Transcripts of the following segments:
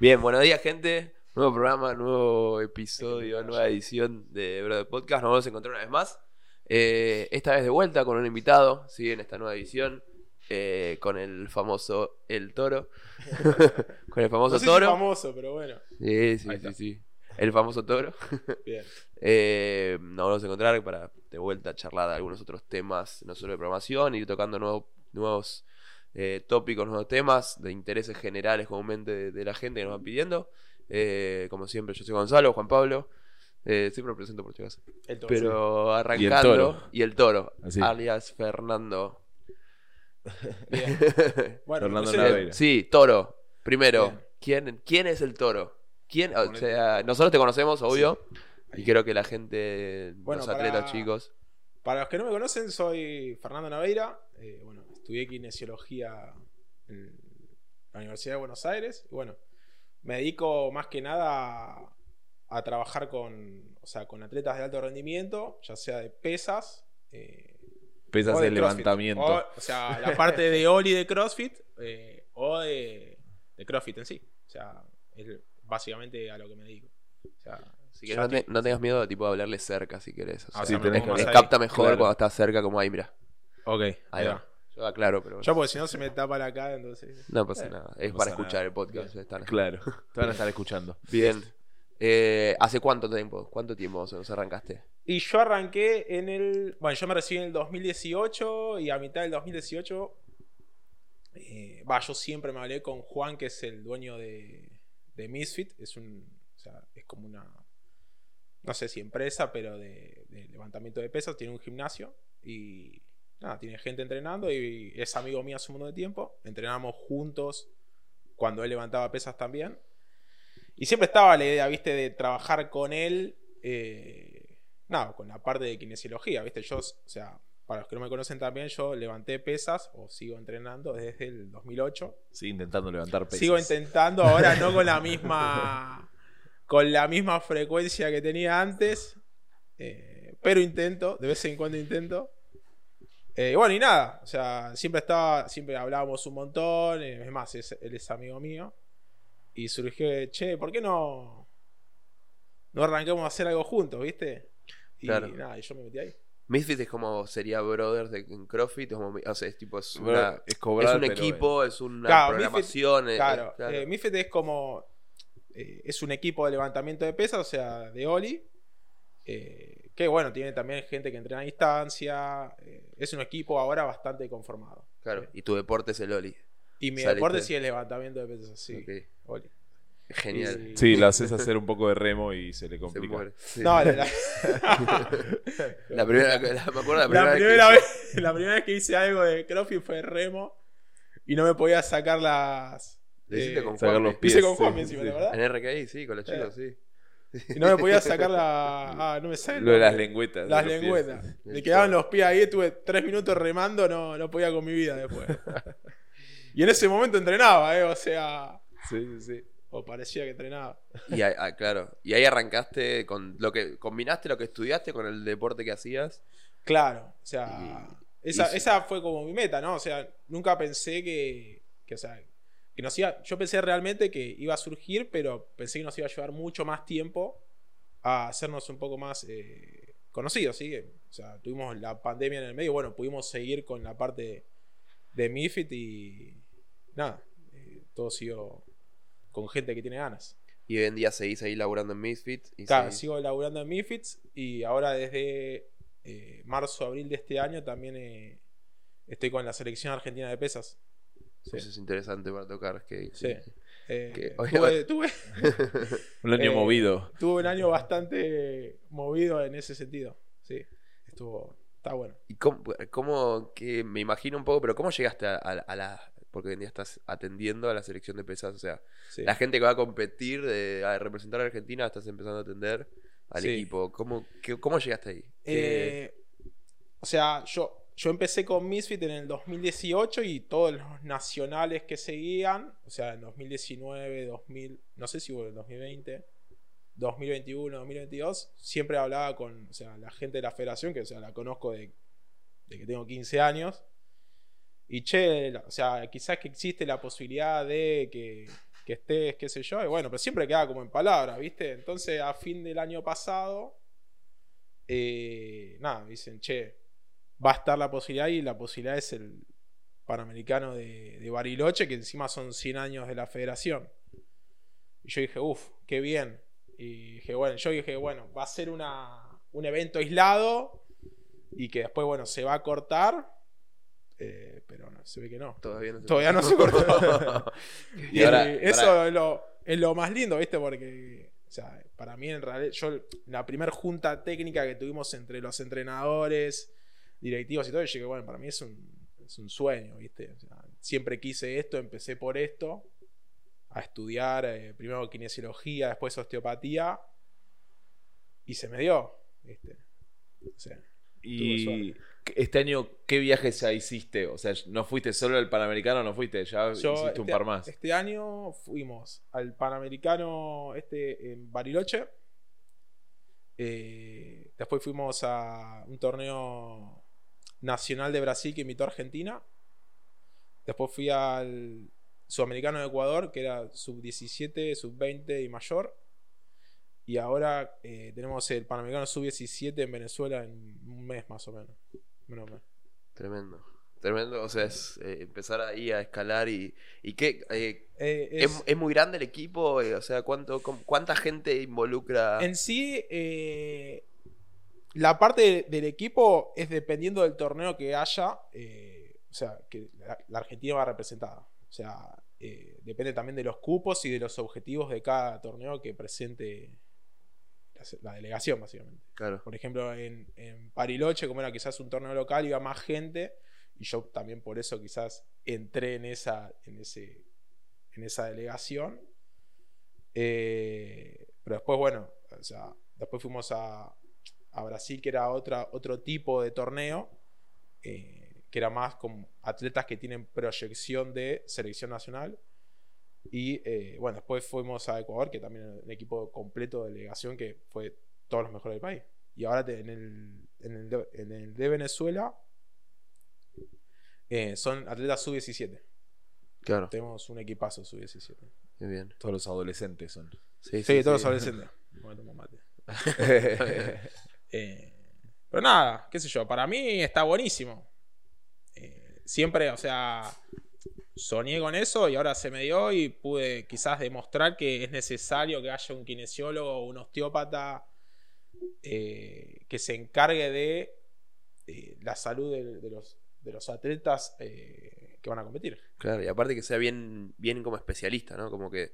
Bien, buenos días, gente. Nuevo programa, nuevo episodio, nueva edición de Brother Podcast. Nos vamos a encontrar una vez más. Eh, esta vez de vuelta con un invitado, ¿sí? En esta nueva edición. eh, con el famoso El Toro. con el famoso No sé si Toro. famoso, pero bueno. Sí, sí, Ahí sí, está. sí. El famoso Toro. Bien. Eh, nos vamos a encontrar para de vuelta charlar de algunos otros temas, no solo de programación, ir tocando nuevos, nuevos eh, tópicos, nuevos temas de intereses generales comúnmente de, de la gente que nos van pidiendo. Eh, como siempre, yo soy Gonzalo, Juan Pablo. Eh, siempre me presento por si acaso. El toro, Pero Y arrancando. el toro. Y el toro, Así. alias Fernando. Bueno, Fernando Naveira. Sí, toro. Primero, Bien. ¿quién, ¿quién es el toro? ¿Quién? O sea, nosotros te conocemos, obvio. Y creo que la gente, Bueno, los para- atletas chicos. Para los que no me conocen, soy Fernando Naveira. Eh, bueno, estudié kinesiología en la Universidad de Buenos Aires. Y bueno, me dedico más que nada a, a trabajar con, o sea, con atletas de alto rendimiento, ya sea de pesas. eh, Pesas o de de levantamiento. O, o sea, la parte de Oli de CrossFit eh, o de, de CrossFit en sí. O sea, es básicamente a lo que me dedico. O sea, ya no, te- no tengas miedo de tipo hablarle cerca si querés. O Ah, sea, sí, me- tenés me capta mejor Claro. cuando estás cerca, como ahí, mira. Ok, Ahí va. Yo aclaro, pero. Yo porque si no se me tapa la cara, entonces... no pasa Eh, nada. Es no para escuchar nada. el podcast. Claro. Te van a estar escuchando. Bien. Eh, ¿Hace cuánto tiempo? ¿Cuánto tiempo se nos arrancaste? Y yo arranqué en el... Bueno, yo me recibí en el 2018 y a mitad del 2018... eh, Va, yo siempre me hablé con Juan, que es el dueño de, de Misfit. Es un... O sea, es como una... No sé si empresa, pero de, de levantamiento de pesas. Tiene un gimnasio y... Nada, tiene gente entrenando y es amigo mío hace un montón de tiempo. Entrenamos juntos cuando él levantaba pesas también. Y siempre estaba la idea, viste, de trabajar con él. eh, nada, con la parte de kinesiología, viste. Yo, o sea, para los que no me conocen también, yo levanté pesas o sigo entrenando desde el 2008. Sí, intentando levantar pesas. Sigo intentando, ahora no con la misma. con la misma frecuencia que tenía antes. eh, pero intento, de vez en cuando intento. Eh, bueno, y nada, o sea, siempre estaba, siempre hablábamos un montón. eh, es más, es- él es amigo mío. Y surgió, de, che, ¿por qué no, no arrancamos a hacer algo juntos, viste? Y Claro. nada, y yo me metí ahí. Misfit es como sería Brothers de, en CrossFit. es como- o sea, es tipo. Es, una- es cobrar, es un equipo, es una Claro, programación. eh, Claro, eh, claro. eh, Mifet es como. eh, es un equipo de levantamiento de pesas, o sea, de Oli. eh, que bueno, tiene también gente que entrena a distancia. eh, es un equipo ahora bastante conformado. Claro, Eh, y tu deporte es el Oli. y mi saliste- deporte sí es levantamiento de pesas, sí. Ok. Oli. Genial. Y- Sí, lo haces hacer un poco de remo y se le Se complica. Sí. No, la, la- La primera, la- me acuerdo la primera, la vez que primera hice- vez, la primera vez que hice algo de CrossFit fue remo. Y no me podía sacar las. Lo hiciste eh, con sacar Juanmi. los pies. Hice con sí, Juan encima, sí. ¿de verdad? En RKI, sí, con los chicos, sí. Y no me podía sacar la. Ah, no me sale. Lo de las lengüetas. Las pies. lengüetas. El Le quedaban los pies ahí, estuve tres minutos remando, no, no podía con mi vida después. y en ese momento entrenaba, ¿eh? O sea, Sí, sí, sí. o parecía que entrenaba. Y ahí, ah, claro. Y ahí arrancaste con lo que. Combinaste lo que estudiaste con el deporte que hacías. Claro, o sea, Y- esa, y- esa fue como mi meta, ¿no? O sea, nunca pensé que, que o sea, que nos iba, yo pensé realmente que iba a surgir, pero pensé que nos iba a llevar mucho más tiempo a hacernos un poco más eh, conocidos, ¿sí? O sea, tuvimos la pandemia en el medio, bueno, pudimos seguir con la parte de Mifit y nada, eh, todo siguió con gente que tiene ganas. Y hoy en día seguís ahí laburando en Misfit. Y Claro, seguís- sigo laburando en Mifits y ahora desde eh, marzo, abril de este año también eh, estoy con la selección argentina de pesas. Sí. Eso es interesante para tocar. Que, Sí. Eh, Que- tuve, tuve- Un año Eh, movido. tuve un año bastante movido en ese sentido. Sí, estuvo, está bueno. ¿Y cómo, cómo- que me imagino un poco, pero cómo llegaste a, a- a la. Porque hoy en día estás atendiendo a la selección de pesas. O sea, Sí. la gente que va a competir, de, a representar a Argentina, estás empezando a atender al Sí. equipo. ¿Cómo, qué- ¿Cómo llegaste ahí? ¿Qué- Eh, o sea, yo, yo empecé con Misfit en el 2018 y todos los nacionales que seguían, o sea, en 2019, 2000, no sé si hubo en 2020, 2021, 2022, siempre hablaba con o sea, la gente de la federación, que o sea, la conozco de, de que tengo 15 años. Y che, o sea, quizás que existe la posibilidad de que, que que estés, qué sé yo. Y bueno, pero siempre queda como en palabras, ¿viste? Entonces, a fin del año pasado, eh, nada, dicen, che, va a estar la posibilidad y la posibilidad es el Panamericano de, de Bariloche, que encima son 100 años de la federación. Y yo dije, uff, qué bien. Y dije, bueno, yo dije, bueno, va a ser una, un evento aislado y que después, bueno, se va a cortar. eh, pero no, se ve que no. Todavía no se, Todavía no se cortó. Y ahora- Y eso es lo, es lo más lindo, ¿viste? Porque, o sea, para mí en realidad, yo, la primera junta técnica que tuvimos entre los entrenadores, directivos y todo, yo dije, bueno, para mí es un, es un sueño, ¿viste? O sea, siempre quise esto, empecé por esto, a estudiar, eh, primero kinesiología, después osteopatía, y se me dio, ¿viste? O sea, Y este año, ¿qué viajes ya hiciste? O sea, no fuiste solo al Panamericano, no fuiste, ya Yo hiciste un este- par más. Este año fuimos al Panamericano este en Bariloche. Eh, después fuimos a un torneo nacional de Brasil que invitó a Argentina. Después fui al Sudamericano de Ecuador, que era sub-17, sub-20 y mayor. Y ahora eh, tenemos el Panamericano sub-17 en Venezuela en un mes más o menos. Menos mes. Tremendo. Tremendo, o sea, es eh, empezar ahí a escalar y, y qué, eh, es, es- es muy grande el equipo, o sea, ¿cuánto, ¿cuánta gente involucra? En sí, la parte de- del equipo es dependiendo del torneo que haya. eh, o sea, que la, la Argentina va representada. O sea, eh, depende también de los cupos y de los objetivos de cada torneo que presente la, la delegación, básicamente. Claro, Por ejemplo, en, en Pariloche, como era quizás un torneo local, iba más gente. Y yo también por eso quizás entré en esa, en ese, en esa delegación. Eh, pero después, bueno, o sea, después fuimos a, a Brasil, que era otra, otro tipo de torneo, eh, que era más con atletas que tienen proyección de selección nacional. Y eh, bueno, después fuimos a Ecuador, que también era un equipo completo de delegación que fue todos los mejores del país. Y ahora te- en, el, en, el de, en el de Venezuela eh, son atletas sub-17. claro, Tenemos un equipazo sub-17. qué bien. Todos los adolescentes son. Sí, Sí, todos adolescentes. Bueno, mate. Eh, pero nada, qué sé yo, para mí está buenísimo. Eh, siempre, o sea, soñé con eso y ahora se me dio y pude quizás demostrar que es necesario que haya un kinesiólogo o un osteópata eh, que se encargue de la salud de, los, de los atletas que van a competir. Claro, y aparte que sea bien, bien como especialista, ¿no? Como que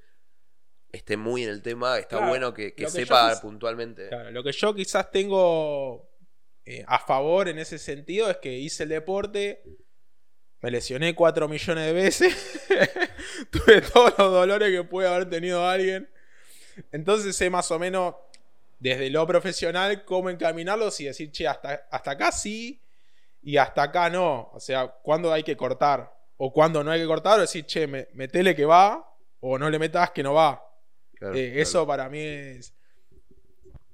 esté muy en el tema, está Claro, bueno que, que lo que yo sepa puntualmente. Claro, lo que yo quizás tengo eh, a favor en ese sentido es que hice el deporte, me lesioné 4 millones de veces, tuve todos los dolores que puede haber tenido alguien. Entonces sé más o menos desde lo profesional cómo encaminarlos y decir, che, hasta, hasta acá sí y hasta acá no. O sea, cuándo hay que cortar o cuándo no hay que cortar o decir, che, me- metele que va o no le metas que no va. Claro, Eh, claro. Eso para mí es.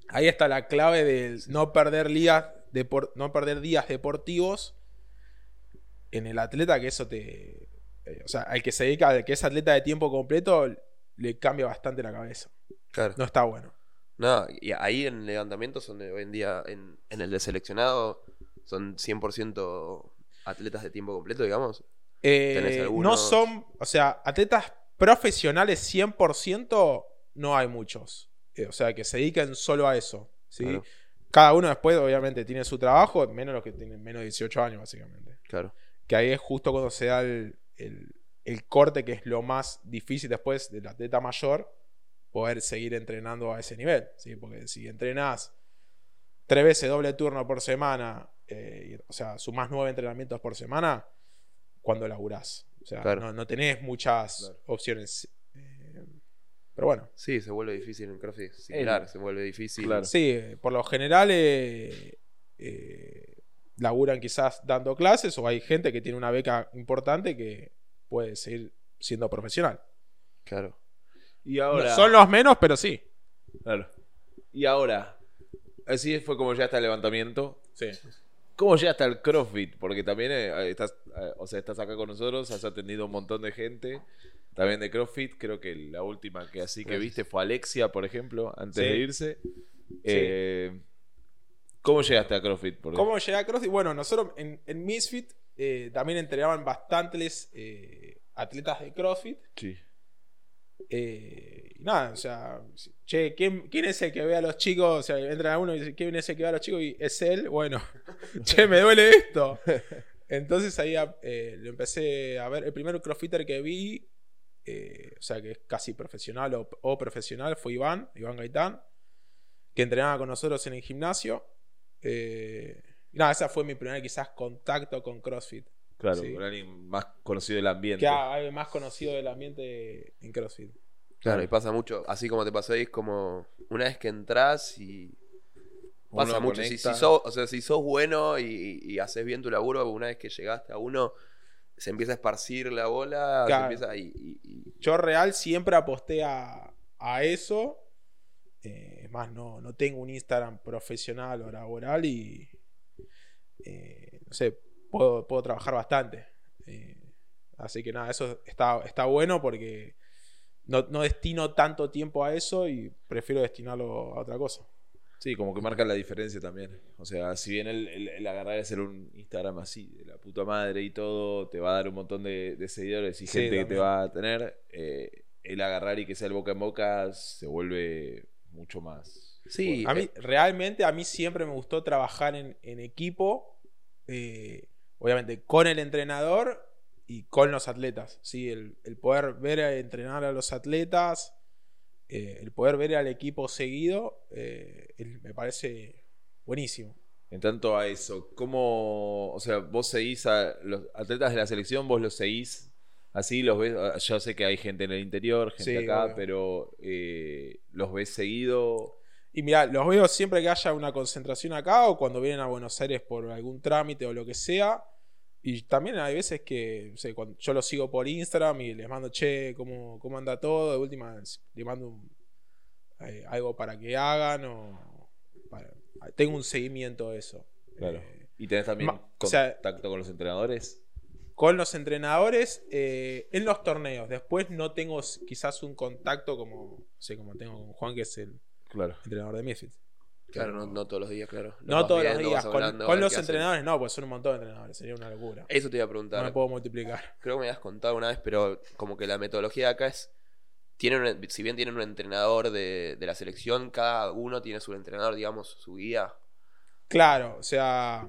Ahí está la clave del no perder días, depor- no perder días deportivos en el atleta, que eso te. eh, o sea, al que se dedica, al que es atleta de tiempo completo, le cambia bastante la cabeza. Claro. No está bueno. No, y ahí en el levantamiento son de- hoy en día, en, en el de seleccionado, son 100% atletas de tiempo completo, digamos. Eh, ¿Tenés no son. O sea, atletas profesionales 100% no hay muchos. Eh, o sea, que se dediquen solo a eso. ¿sí? Claro. Cada uno después, obviamente, tiene su trabajo, menos los que tienen menos de 18 años, básicamente. Claro, Que ahí es justo cuando se da el, el- el corte, que es lo más difícil después del atleta mayor, poder seguir entrenando a ese nivel. ¿sí? Porque si entrenás tres veces doble turno por semana, eh, o sea, sumás nueve entrenamientos por semana, cuando laburás. O sea, Claro. no, no tenés muchas Claro. opciones. Eh, pero bueno. sí, se vuelve difícil en CrossFit. Similar, se vuelve difícil. Claro. Sí, eh, por lo general eh, eh, laburan quizás dando clases o hay gente que tiene una beca importante que puede seguir siendo profesional. Claro. Y ahora. No, son los menos, pero sí. Claro. Y ahora. Así fue como ya está el levantamiento. Sí. ¿Cómo llegaste al CrossFit? Porque también eh, estás, eh, o sea, estás acá con nosotros, has atendido un montón de gente. También de CrossFit, creo que la última que así que viste fue Alexia, por ejemplo, antes Sí. de irse. Eh, ¿Cómo llegaste a CrossFit? Porque- ¿Cómo llegué a CrossFit? Bueno, nosotros en, en Misfit eh, también entrenaban bastantes atletas de CrossFit. Sí. Eh, y nada, o sea, che, ¿quién, quién es el que ve a los chicos? O sea, entra uno y dice, ¿quién es el que ve a los chicos? Y es él, bueno, che, me duele esto. Entonces ahí eh, lo empecé a ver. El primer crossfitter que vi, eh, o sea, que es casi profesional o, o profesional, fue Iván, Iván Gaitán, que entrenaba con nosotros en el gimnasio. Eh, y nada, ese fue mi primer quizás contacto con CrossFit. Claro, Sí. con alguien más conocido del ambiente. Que más conocido del ambiente en CrossFit. Claro, y pasa mucho, así como te pasó ahí, es como una vez que entras y pasa Uno mucho. Si, sos, o sea, si sos bueno y, y haces bien tu laburo, una vez que llegaste a uno, se empieza a esparcir la bola, se Claro. empieza y, y- y- Yo real siempre aposté a, a eso. Eh, es más, no, no tengo un Instagram profesional o laboral y eh, no sé, puedo, puedo trabajar bastante. Eh, así que nada, eso está, está bueno porque no, no destino tanto tiempo a eso y prefiero destinarlo a otra cosa. Sí, como que marca la diferencia también. O sea, si bien el, el- el agarrar y hacer un Instagram así, de la puta madre y todo, te va a dar un montón de, de seguidores y Sí, gente que te va a tener, eh, el agarrar y que sea el boca en boca se vuelve mucho más. Sí, A mí, realmente, a mí siempre me gustó trabajar en, en equipo, eh, obviamente con el entrenador y con los atletas. ¿sí? El, el poder ver a entrenar a los atletas, eh, el poder ver al equipo seguido, eh, el- me parece buenísimo. En tanto a eso, ¿cómo, o sea, vos seguís a los atletas de la selección, vos los seguís así, los ves, ah, yo sé que hay gente en el interior, gente Sí, acá, obvio. pero eh, los ves seguido. Y mira, los veo siempre que haya una concentración acá o cuando vienen a Buenos Aires por algún trámite o lo que sea. Y también hay veces que cuando yo los sigo por Instagram y les mando, che, ¿cómo, cómo anda todo? De última, les mando un- eh, algo para que hagan o para- tengo un seguimiento de eso. Claro. Eh, ¿Y tenés también Ma- o sea- contacto con los entrenadores? con los entrenadores eh, en los torneos. Después no tengo quizás un contacto como, sé, como tengo con Juan, que es el Claro. entrenador de Misfits. Claro, no, no todos los días, claro. Lo No todos los días. Con, con los hacen. entrenadores, no, pues son un montón de entrenadores. Sería una locura. Eso te iba a No preguntar. me puedo multiplicar. Creo que me habías contado una vez, pero como que la metodología de acá es. Tienen, un- si bien tienen un entrenador de, de la selección, cada uno tiene su entrenador, digamos, su guía. Claro, o sea,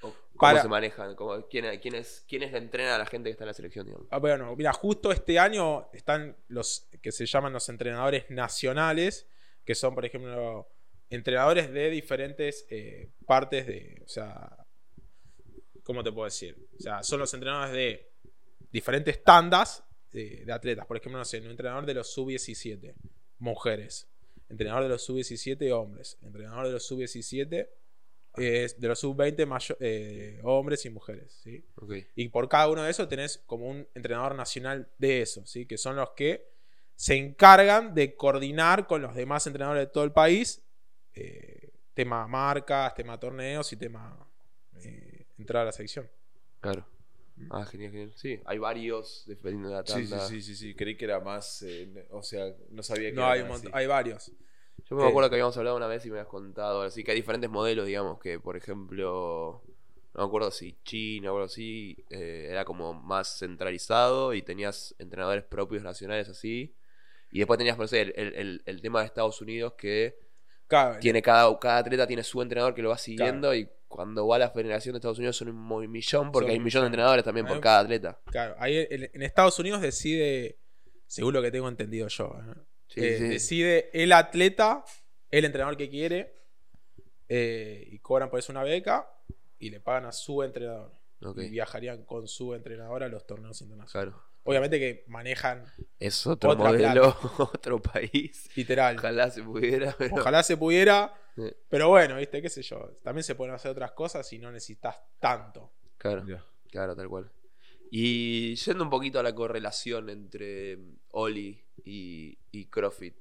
¿Cómo Para- se manejan? ¿Cómo- quién, quiénes, ¿Quiénes le entrenan a la gente que está en la selección, digamos? ah, bueno, mira, justo este año están los que se llaman los entrenadores nacionales, que son, por ejemplo, entrenadores de diferentes eh, partes de, o sea, ¿cómo te puedo decir? O sea, son los entrenadores de diferentes tandas de, de atletas. Por ejemplo, no sé, un entrenador de los sub-17, mujeres. Entrenador de los sub-17, hombres. Entrenador de los sub-17, es de los sub-20, mayo- eh, hombres y mujeres. ¿sí? Y por cada uno de esos tenés como un entrenador nacional de eso, ¿sí? Que son los que se encargan de coordinar con los demás entrenadores de todo el país eh, tema marcas, tema torneos y tema eh, entrar a la selección. Claro. Ah, genial, genial. Sí, hay varios dependiendo de la Sí, sí, tanda. sí, sí, sí. Creí que era más. eh, o sea, no sabía que No, era hay, un así. hay varios. Yo me Eh, acuerdo que habíamos hablado una vez y me habías contado, así que hay diferentes modelos, digamos, que por ejemplo, no me acuerdo si China o algo así, eh, era como más centralizado y tenías entrenadores propios nacionales así. Y después tenías, no sé, el, el- el- el tema de Estados Unidos que Claro, tiene cada, cada atleta tiene su entrenador que lo va siguiendo y cuando va a la Federación de Estados Unidos son un millón porque Son hay un millón de entrenadores también por cada atleta. claro, ahí en, Estados Unidos decide, según lo que tengo entendido yo, ¿eh? Sí, Eh, sí. decide el atleta, el entrenador que quiere, eh, y cobran por eso una beca y le pagan a su entrenador. Y viajarían con su entrenador a los torneos internacionales. claro. Obviamente que manejan Es otro Otra modelo, otro país. literal. Ojalá, Ojalá se pudiera. pero- se pudiera, Sí. pero bueno, viste, qué sé yo. También se pueden hacer otras cosas y no necesitas tanto. Claro. Ya. Claro, tal cual. Y yendo un poquito a la correlación entre Oli y, y CrossFit,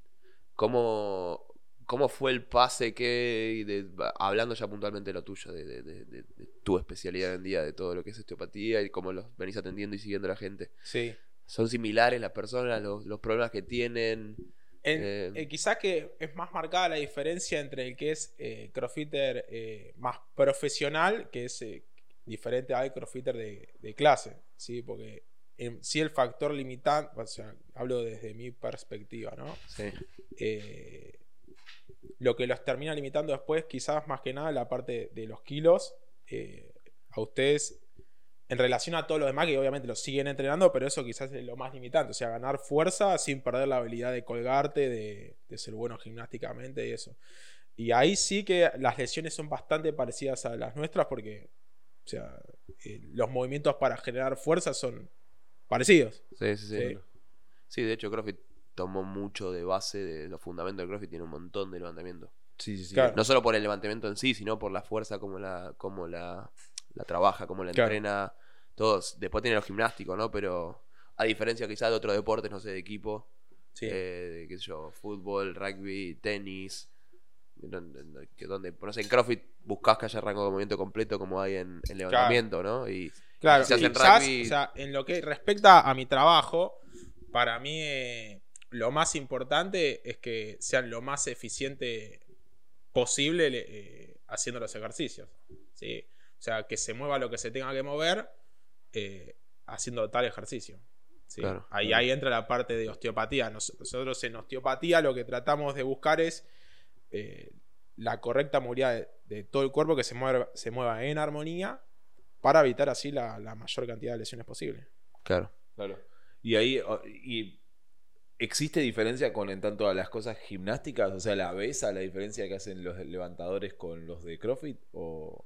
¿cómo, ¿Cómo fue el pase que, de- hablando ya puntualmente de lo tuyo, de, tu especialidad en día, de todo lo que es osteopatía y cómo los venís atendiendo y siguiendo a la gente? Sí. ¿Son similares las personas, los, los problemas que tienen? En- Eh, eh, quizás que es más marcada la diferencia entre el que es eh, crossfitter eh, más profesional, que es diferente al crossfitter de, de clase, ¿sí? Porque en sí el factor limitante, o sea, hablo desde mi perspectiva, ¿no? Sí. Lo que los termina limitando después, quizás más que nada, la parte de los kilos. eh, a ustedes, en relación a todo lo demás, que obviamente los siguen entrenando, pero eso quizás es lo más limitante. O sea, ganar fuerza sin perder la habilidad de colgarte, de, de ser bueno gimnásticamente y eso. Y ahí sí que las lesiones son bastante parecidas a las nuestras porque, o sea, eh, los movimientos para generar fuerza son parecidos. Sí, sí, sí. Sí. Sí, de hecho CrossFit tomó mucho de base de los fundamentos de CrossFit, tiene un montón de levantamiento. Sí, sí, sí. Claro. No solo por el levantamiento en sí, sino por la fuerza, como la, como la, la trabaja, como la Claro. entrena. Todos. Después tiene los gimnásticos, ¿no? Pero a diferencia quizás de otros deportes, no sé, de equipo, Sí. eh, de, qué sé yo, fútbol, rugby, tenis, donde, donde- que donde, no sé, en CrossFit buscás que haya rango de movimiento completo como hay en, en levantamiento, ¿no? Y Claro, quizás en quizás, rugby- o sea, en lo que respecta a mi trabajo, para mí eh, lo más importante es que sean lo más eficiente posible eh, haciendo los ejercicios. ¿sí? O sea, que se mueva lo que se tenga que mover eh, haciendo tal ejercicio. ¿sí? Claro, ahí, claro. ahí entra la parte de osteopatía. Nos- Nosotros en osteopatía lo que tratamos de buscar es eh, la correcta movilidad de, de todo el cuerpo que se mueva, se mueva en armonía para evitar así la, la mayor cantidad de lesiones posible. claro. Claro. Y ahí, y ¿existe diferencia con en tanto a las cosas gimnásticas? O sea, ¿la ves a la diferencia que hacen los levantadores con los de CrossFit? O, o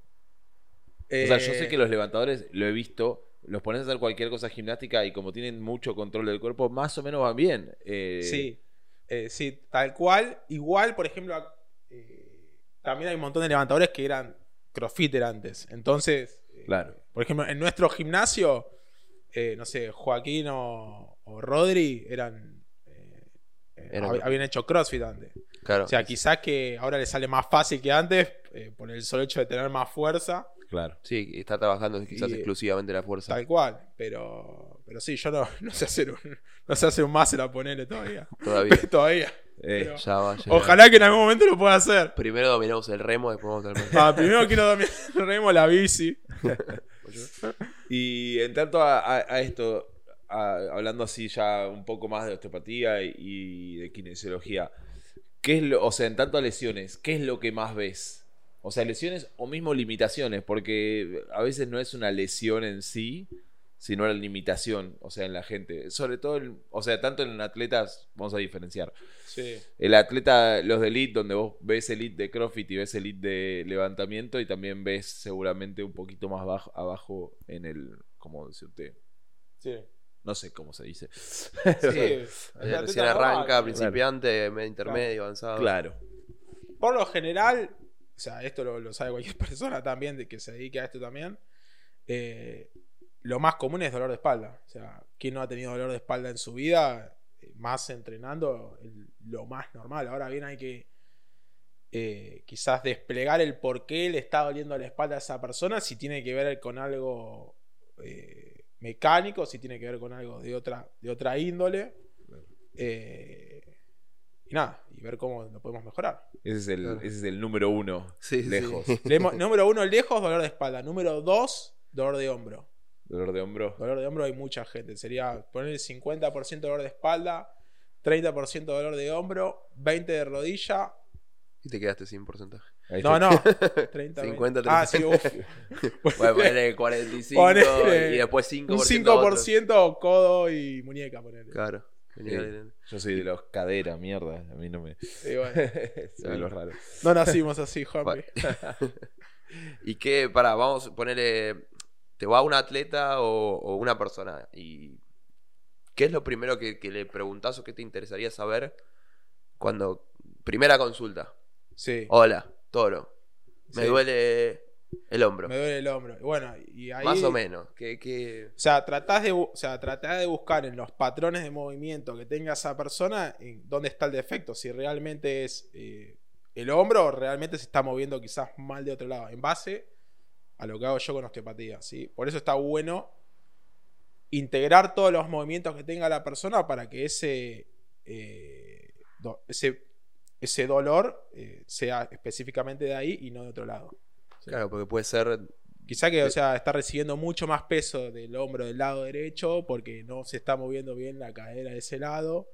sea, yo sé que los levantadores, lo he visto, los pones a hacer cualquier cosa gimnástica y como tienen mucho control del cuerpo, más o menos van bien. Eh, Sí, eh, sí, tal cual. Igual, por ejemplo, eh, también hay un montón de levantadores que eran crossfitter antes. Entonces, eh, Claro. por ejemplo, en nuestro gimnasio, eh, no sé, Joaquín o, o Rodri eran... habían hecho crossfit antes. Claro. O sea, quizás que ahora les sale más fácil que antes eh, por el solo hecho de tener más fuerza. Claro. Sí, está trabajando quizás Y- exclusivamente la fuerza. Tal cual, pero pero sí, yo no, no sé hacer un no sé hacer un máster a ponerle todavía. Todavía. todavía. Eh, Ya va. Ojalá que en algún momento lo pueda hacer. Primero dominamos el remo, después vamos al Ah, primero quiero dominar remo la bici. Y en tanto a, a- a esto, hablando así ya un poco más de osteopatía y, de kinesiología, ¿qué es lo, o sea, en tanto a lesiones, ¿qué es lo que más ves? O sea, lesiones o mismo limitaciones, porque a veces no es una lesión en sí, sino la limitación, o sea, en la gente. Sobre todo, o sea, tanto en atletas, vamos a diferenciar. Sí. El atleta, los de elite, donde vos ves elite de CrossFit y ves elite de levantamiento y también ves seguramente un poquito más bajo, abajo en el, ¿cómo decirte? Sí. No sé cómo se dice. Eh, Recién arranca, principiante, medio intermedio, avanzado. claro. Por lo general, o sea, esto lo, lo sabe cualquier persona también de que se dedique a esto también. eh, lo más común es dolor de espalda. O sea, ¿quién no ha tenido dolor de espalda en su vida? Eh, Más entrenando, el- lo más normal. Ahora bien, hay que eh, quizás desplegar el por qué le está doliendo la espalda a esa persona, si tiene que ver con algo eh, mecánico, si tiene que ver con algo de otra, de otra índole. Eh, y nada, y ver cómo lo podemos mejorar. Ese es el, Claro. ese es el número uno. Sí, lejos. sí. Número uno, lejos, dolor de espalda. Número dos, dolor de hombro. Dolor de hombro. Dolor de hombro hay mucha gente. Sería poner 50% dolor de espalda, 30% dolor de hombro, 20% de rodilla. Y te quedaste sin porcentaje. No, no. 30, 50, 20. Ah, sí, uf. Bueno, ponele 45 Ponele y después 5%. Un otros. 5% codo y muñeca, ponele. Claro. Yo soy de los cadera, mierda. A mí no me. Y bueno, se ve lo raro. no nacimos así, Juanpi. ¿Y qué? Para, vamos a ponerle. ¿Te va un atleta o, o una persona? ¿Y qué es lo primero que, que le preguntás o qué te interesaría saber cuando. Primera consulta. Sí. Hola, toro. Me Sí. duele el hombro. Me duele el hombro. Bueno, y ahí. Más o menos. ¿Qué, qué... O sea, tratás de, o sea, tratás de buscar en los patrones de movimiento que tenga esa persona en dónde está el defecto. Si realmente es eh, el hombro o realmente se está moviendo quizás mal de otro lado, en base a lo que hago yo con osteopatía, ¿sí? Por eso está bueno integrar todos los movimientos que tenga la persona para que ese, eh, ese, ese dolor eh, sea específicamente de ahí y no de otro lado. ¿sí? Claro, porque puede ser. Quizá que, o sea, está recibiendo mucho más peso del hombro del lado derecho porque no se está moviendo bien la cadera de ese lado.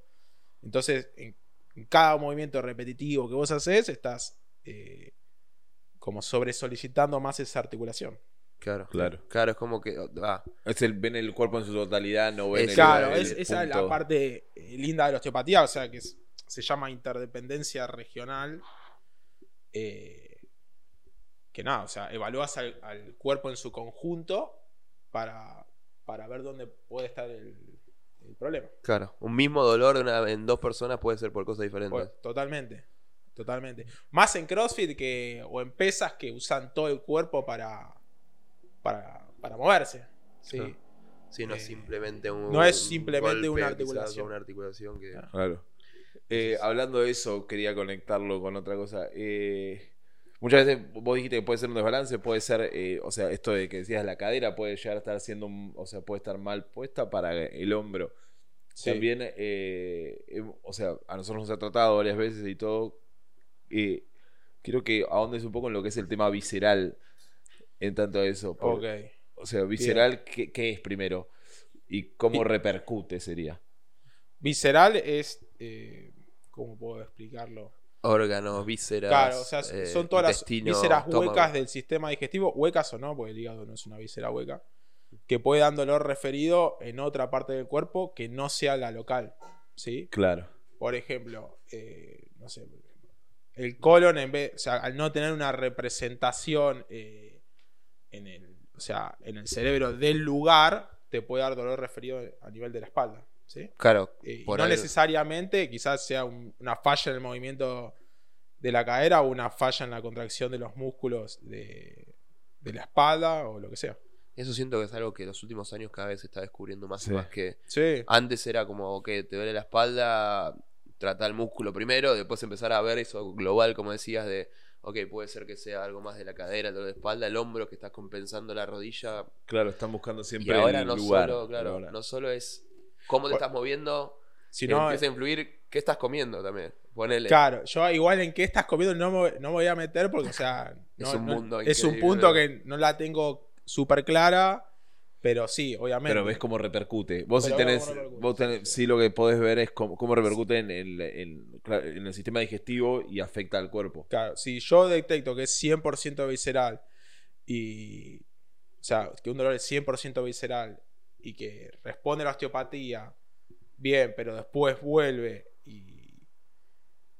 Entonces, en, en cada movimiento repetitivo que vos haces, estás eh, como sobre solicitando más esa articulación. Claro. Claro. Claro, es como que. ah, Es el, ven el cuerpo en su totalidad, no ven Es- el- Claro, el es, esa es la parte eh, linda de la osteopatía, o sea, que es- se llama interdependencia regional. eh, que nada, o sea, evalúas al, al cuerpo en su conjunto para, para ver dónde puede estar el, el problema. claro. Un mismo dolor una- en dos personas puede ser por cosas diferentes. Pues, totalmente, totalmente. Más en CrossFit que, o en pesas que usan todo el cuerpo para, para, para moverse. ¿sí? Claro. Sí, no es eh, simplemente un. no es simplemente golpe, una articulación. una articulación que. Claro. Eh, hablando de eso, quería conectarlo con otra cosa. Eh, muchas veces vos dijiste que puede ser un desbalance, puede ser, eh, o sea, esto de que decías la cadera puede llegar a estar haciendo, un- o sea, puede estar mal puesta para el hombro. Sí. También, em- o sea, a nosotros nos ha tratado varias veces y todo. quiero que ahondes un poco en lo que es el tema visceral en tanto a eso. por-. O sea, visceral, ¿qué, qué es primero? ¿Y cómo repercute sería? Visceral es. Eh, ¿Cómo puedo explicarlo? Órganos, vísceras. Claro, o sea, eh, son todas las vísceras huecas del sistema digestivo, huecas o no, porque el hígado no es una víscera hueca, que puede dar dolor referido en otra parte del cuerpo que no sea la local. ¿Sí? Claro. Por ejemplo, eh, no sé, el colon, en vez, o sea, al no tener una representación eh, en, el, o sea, en el cerebro del lugar, te puede dar dolor referido a nivel de la espalda. ¿Sí? Claro, Eh, y no algo. necesariamente, quizás sea un- una falla en el movimiento de la cadera o una falla en la contracción de los músculos de, de la espalda o lo que sea. Eso siento que es algo que en los últimos años cada vez se está descubriendo más Sí. y más que Sí, antes era como que te duele la espalda, tratar el músculo primero, después empezar a ver eso global, como decías, de, ok, puede ser que sea algo más de la cadera, el dolor de espalda, el hombro que estás compensando la rodilla. Claro, están buscando Y siempre ahora el no lugar. solo, claro, Ahora. no solo es cómo te estás moviendo, si que no, empieza a influir qué estás comiendo también. Ponele. claro, yo igual en qué estás comiendo no me, no me voy a meter porque, o sea, Es un no- mundo es un increíble, punto que no la tengo súper clara, pero sí, obviamente. Pero ves cómo repercute. Vos sí Pero tenés, cómo repercute, vos tenés- sí lo que podés ver es cómo, cómo repercute en el, en el sistema digestivo y afecta al cuerpo. Claro, si yo detecto que es 100% visceral y. O sea, que un dolor es 100% visceral y que responde a la osteopatía bien, pero después vuelve y.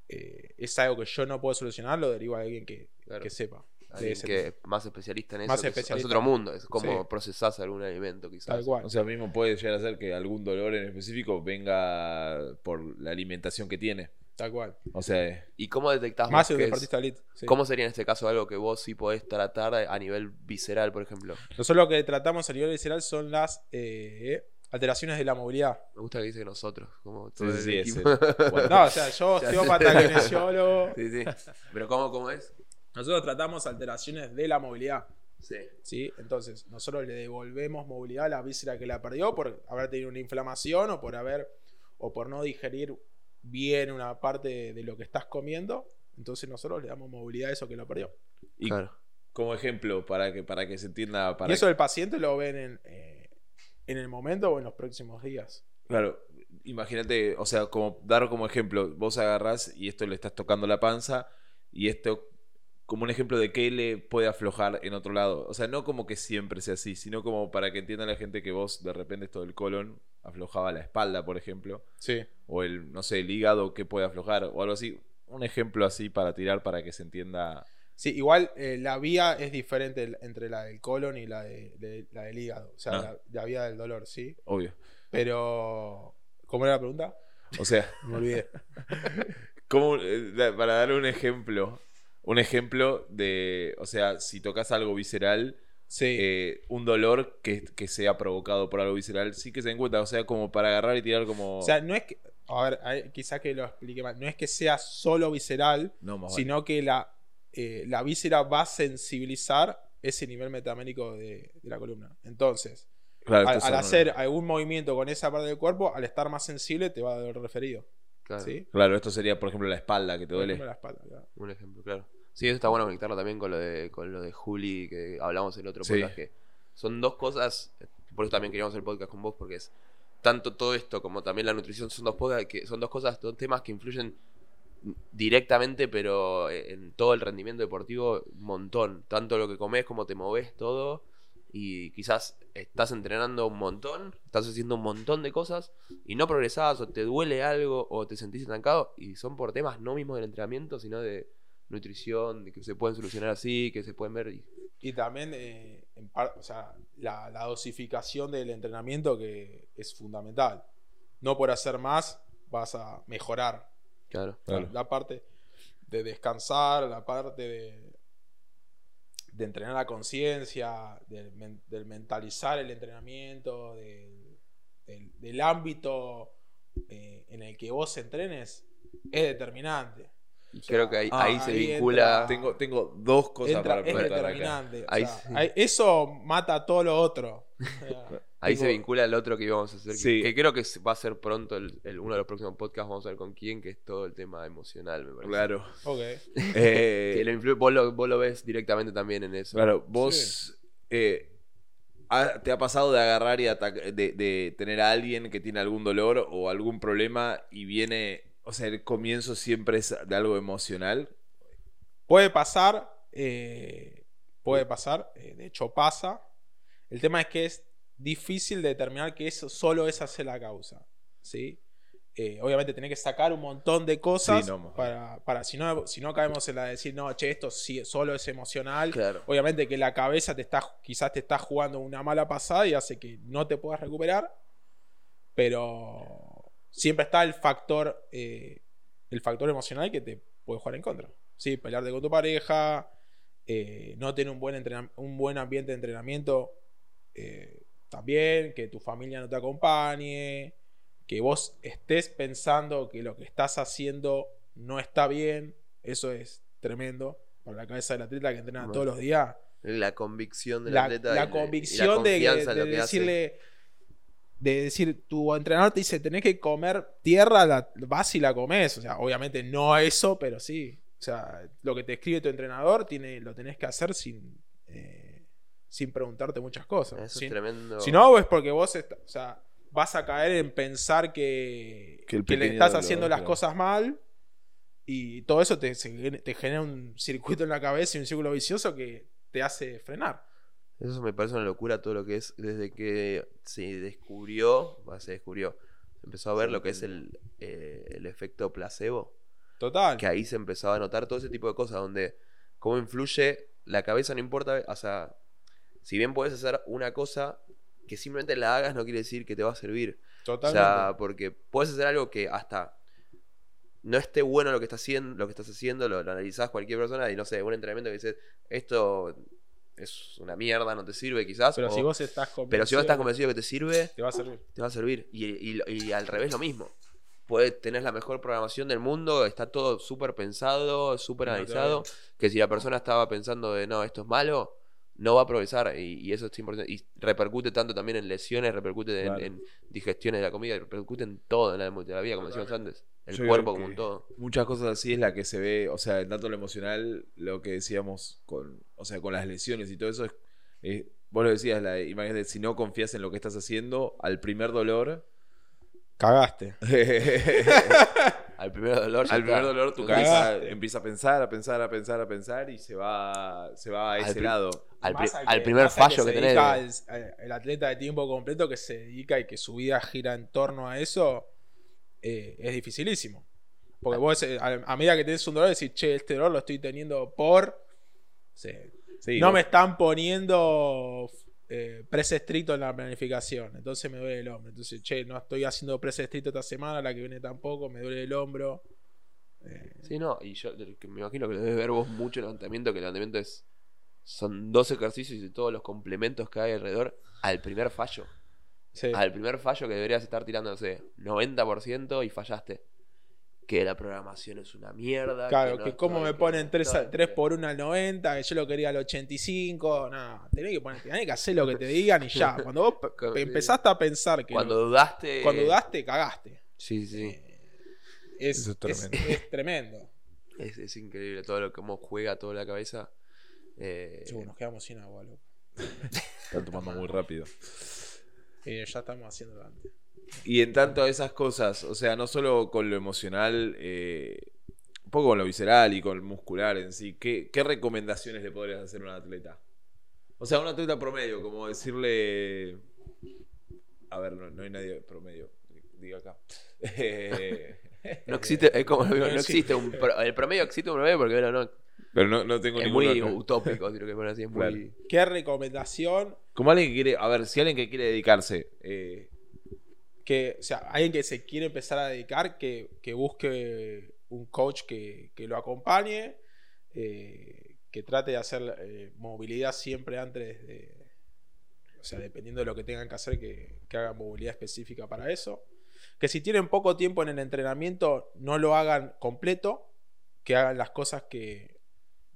eh, es algo que yo no puedo solucionar, lo derivo a alguien que, Claro. que sepa. Alguien ese que más especialista en eso. Más especialista. Es otro mundo, es como Sí. procesás algún alimento quizás. Tal cual. O sea, mismo puede llegar a ser que algún dolor en específico venga por la alimentación que tiene. Tal cual. O sea, ¿Y cómo detectás Más que es- deportista elite. sí. ¿Cómo sería en este caso algo que vos sí podés tratar a nivel visceral, por ejemplo? Nosotros lo que tratamos a nivel visceral son las eh, alteraciones de la movilidad. Me gusta que dice nosotros, como sí, todo el sí, equipo. el- bueno, No, o sea, yo osteópata, kinesiólogo. sí, sí. Pero ¿cómo, cómo es? Nosotros tratamos alteraciones de la movilidad. Sí. ¿sí? Entonces, nosotros le devolvemos movilidad a la víscera que la perdió por haber tenido una inflamación o por haber o por no digerir bien una parte de lo que estás comiendo. Entonces nosotros le damos movilidad a eso que lo perdió. y Claro. como ejemplo, para que, para que se entienda. Para y eso el paciente lo ven en, eh, en el momento o en los próximos días. Claro, imagínate, o sea, como dar como ejemplo, vos agarrás y esto le estás tocando la panza y esto como un ejemplo de qué le puede aflojar en otro lado. O sea, no como que siempre sea así, sino como para que entienda la gente que vos de repente esto del colon aflojaba la espalda, por ejemplo, Sí. o el, no sé, el hígado que puede aflojar o algo así. Un ejemplo así para tirar para que se entienda. Sí, igual eh, la vía es diferente entre la del colon y la, de, de- la del hígado. O sea, Ah. la, la vía del dolor, sí. Obvio. Pero. ¿Cómo era la pregunta? O sea, Me olvidé. ¿Cómo, eh, para dar un ejemplo, un ejemplo de, o sea, si tocas algo visceral, Sí. eh, un dolor que, que sea provocado por algo visceral, sí que se den cuenta, o sea, como para agarrar y tirar como... O sea, no es que. A ver, quizá que lo explique mal. No es que sea solo visceral, No, más vale. sino que la, eh, la víscera va a sensibilizar ese nivel metamétrico de, de la columna. Entonces, Claro, al, hacer algún movimiento con esa parte del cuerpo, al estar más sensible, te va a doler referido. Claro, ¿Sí? Claro, esto sería, por ejemplo, la espalda que te Por duele. ejemplo, la espalda, claro. Un ejemplo, claro. Sí, eso está bueno conectarlo también con lo de, con lo de Juli, que hablamos en el otro Sí. podcast, que son dos cosas, por eso también queríamos hacer el podcast con vos, porque es tanto todo esto como también la nutrición, son dos, podcasts que, son dos cosas, dos temas que influyen directamente, pero en todo el rendimiento deportivo, un montón. Tanto lo que comes como te moves, todo. Y quizás estás entrenando un montón, estás haciendo un montón de cosas y no progresás o te duele algo o te sentís estancado y son por temas no mismo del entrenamiento, sino de nutrición, de que se pueden solucionar así, que se pueden ver. y- Y también, eh, en par- o sea, la, la dosificación del entrenamiento que es fundamental. No por hacer más vas a mejorar. Claro. Claro. La parte de descansar, la parte de, de entrenar la conciencia, del, men- del mentalizar el entrenamiento, del, del- del ámbito eh, en el que vos entrenes, es determinante. Y O sea, creo que ahí, ah, ahí se ahí vincula. entra- Tengo, tengo dos cosas Entra- para preguntar acá. determinante. o Ahí sea, sí. ahí- eso mata todo lo otro. Ahí se vincula el otro que íbamos a hacer. que- Sí. Que, creo que va a ser pronto el, el- uno de los próximos podcasts. Vamos a ver con quién, que es todo el tema emocional, me parece. Claro. Ok. Eh, Que lo influ- vos, lo, vos lo ves directamente también en eso. Claro, vos eh, te ha pasado de agarrar y de, de tener a alguien que tiene algún dolor o algún problema y viene, o sea, el comienzo siempre es de algo emocional. Puede pasar, eh, puede pasar, eh, de hecho pasa. El tema es que es difícil determinar que eso, solo esa sea la causa. ¿sí? Eh, obviamente tenés que sacar un montón de cosas Sí, no, para, para si, no, si no caemos en la de decir, no, che, esto sí, solo es emocional. Claro. Obviamente que la cabeza te está, quizás te está jugando una mala pasada y hace que no te puedas recuperar. Pero siempre está el factor, eh, el factor emocional que te puede jugar en contra. Sí, pelearte con tu pareja, eh, no tener un buen, un buen ambiente de entrenamiento eh, también, que tu familia no te acompañe, que vos estés pensando que lo que estás haciendo no está bien, eso es tremendo para la cabeza del atleta que entrena Bueno. todos los días. La convicción del La, atleta. la y y convicción de, en de lo que hace. De decir, tu entrenador te dice, tenés que comer tierra, la, vas y la comes. O sea, obviamente no eso, pero sí. O sea, lo que te escribe tu entrenador tiene, lo tenés que hacer sin, eh, sin preguntarte muchas cosas. Eso Sin- es tremendo. si no, es porque vos o sea, vas a caer en pensar que, Que le estás dolor, haciendo las claro. cosas mal y todo eso te, te genera un circuito en la cabeza y un círculo vicioso que te hace frenar. Eso me parece una locura todo lo que es desde que se descubrió, se descubrió, se empezó a ver lo que es el, eh, el efecto placebo, Total. que ahí se empezaba a notar todo ese tipo de cosas, donde cómo influye la cabeza, no importa, o sea, si bien puedes hacer una cosa, que simplemente la hagas no quiere decir que te va a servir. O Totalmente. sea, porque puedes hacer algo que hasta no esté bueno lo que estás haciendo, lo que estás haciendo, lo, lo analizás cualquier persona y no sé, un entrenamiento que dices, esto es una mierda, no te sirve quizás. pero o- si vos estás convencido, pero si vos estás convencido que te sirve, te va a servir. te va a servir. Y, y- y al revés lo mismo. Puedes tener la mejor programación del mundo, está todo súper pensado, súper analizado, que si la persona estaba pensando de no, esto es malo, no va a progresar. Y, y eso es importante. Y repercute tanto también en lesiones, repercute en, Claro. en digestiones de la comida, repercute en todo en la, de la vida, como decíamos antes. El Yo cuerpo como un todo. Muchas cosas así es la que se ve, o sea, tanto lo emocional, lo que decíamos con, o sea, con las lesiones y todo eso, es, es- vos lo decías, la imagen de si no confías en lo que estás haciendo, al primer dolor, Cagaste. Al primer dolor. al primer dolor tu cabeza empieza a pensar, a pensar, a pensar, a pensar y se va, se va a Al ese pri- lado. al, pri- al al que- primer al fallo que, se tenés. al- el atleta de tiempo completo que se dedica y que su vida gira en torno a eso, eh, es dificilísimo. Porque vos, eh, a, a medida que tenés un dolor, decís, che, este dolor lo estoy teniendo por. sí, Sí, no vos- me están poniendo eh, press estricto en la planificación. Entonces me duele el hombro. Entonces, che, no estoy haciendo press estricto esta semana, la que viene tampoco, me duele el hombro. Eh, Sí, no, y yo me imagino que lo debes ver vos mucho el levantamiento, que el levantamiento es. Son dos ejercicios y todos los complementos que hay alrededor al primer fallo. Sí. al primer fallo que deberías estar tirando, no sé, 90% y fallaste. Que la programación es una mierda. Claro, no que como estoy, me que ponen no 3, estoy, que- por 1 al 90, que yo lo quería al 85. No, tenés que, poner, tenés que hacer lo que te digan y ya. Cuando vos Como- empezaste a pensar que. Cuando dudaste. cuando dudaste, cagaste. Sí, sí. Es, Eso es tremendo. es tremendo. Es, es increíble todo lo cómo juega toda la cabeza. Eh, Sí, nos quedamos sin agua, loco. Están tomando muy rápido. Eh, ya estamos haciendo antes. Y en tanto a esas cosas, o sea, no solo con lo emocional, eh, un poco con lo visceral y con el muscular en sí, ¿qué, qué recomendaciones le podrías hacer a un atleta? O sea, a un atleta promedio, como decirle... A ver, no, no hay nadie promedio, diga acá. Eh, No existe, es como, no, No existe un pro- el promedio existe un promedio porque bueno, no, Pero no, no tengo es ningún muy otro. utópico, si lo que así, es Claro. muy ¿Qué recomendación? Como alguien que quiere, a ver, si alguien que quiere dedicarse, eh, Que, o sea, alguien que se quiere empezar a dedicar, que, que busque un coach que, que lo acompañe, eh, que trate de hacer eh, movilidad siempre antes de. O sea, dependiendo de lo que tengan que hacer, que, que hagan movilidad específica para eso. Que si tienen poco tiempo en el entrenamiento, no lo hagan completo, que hagan las cosas que.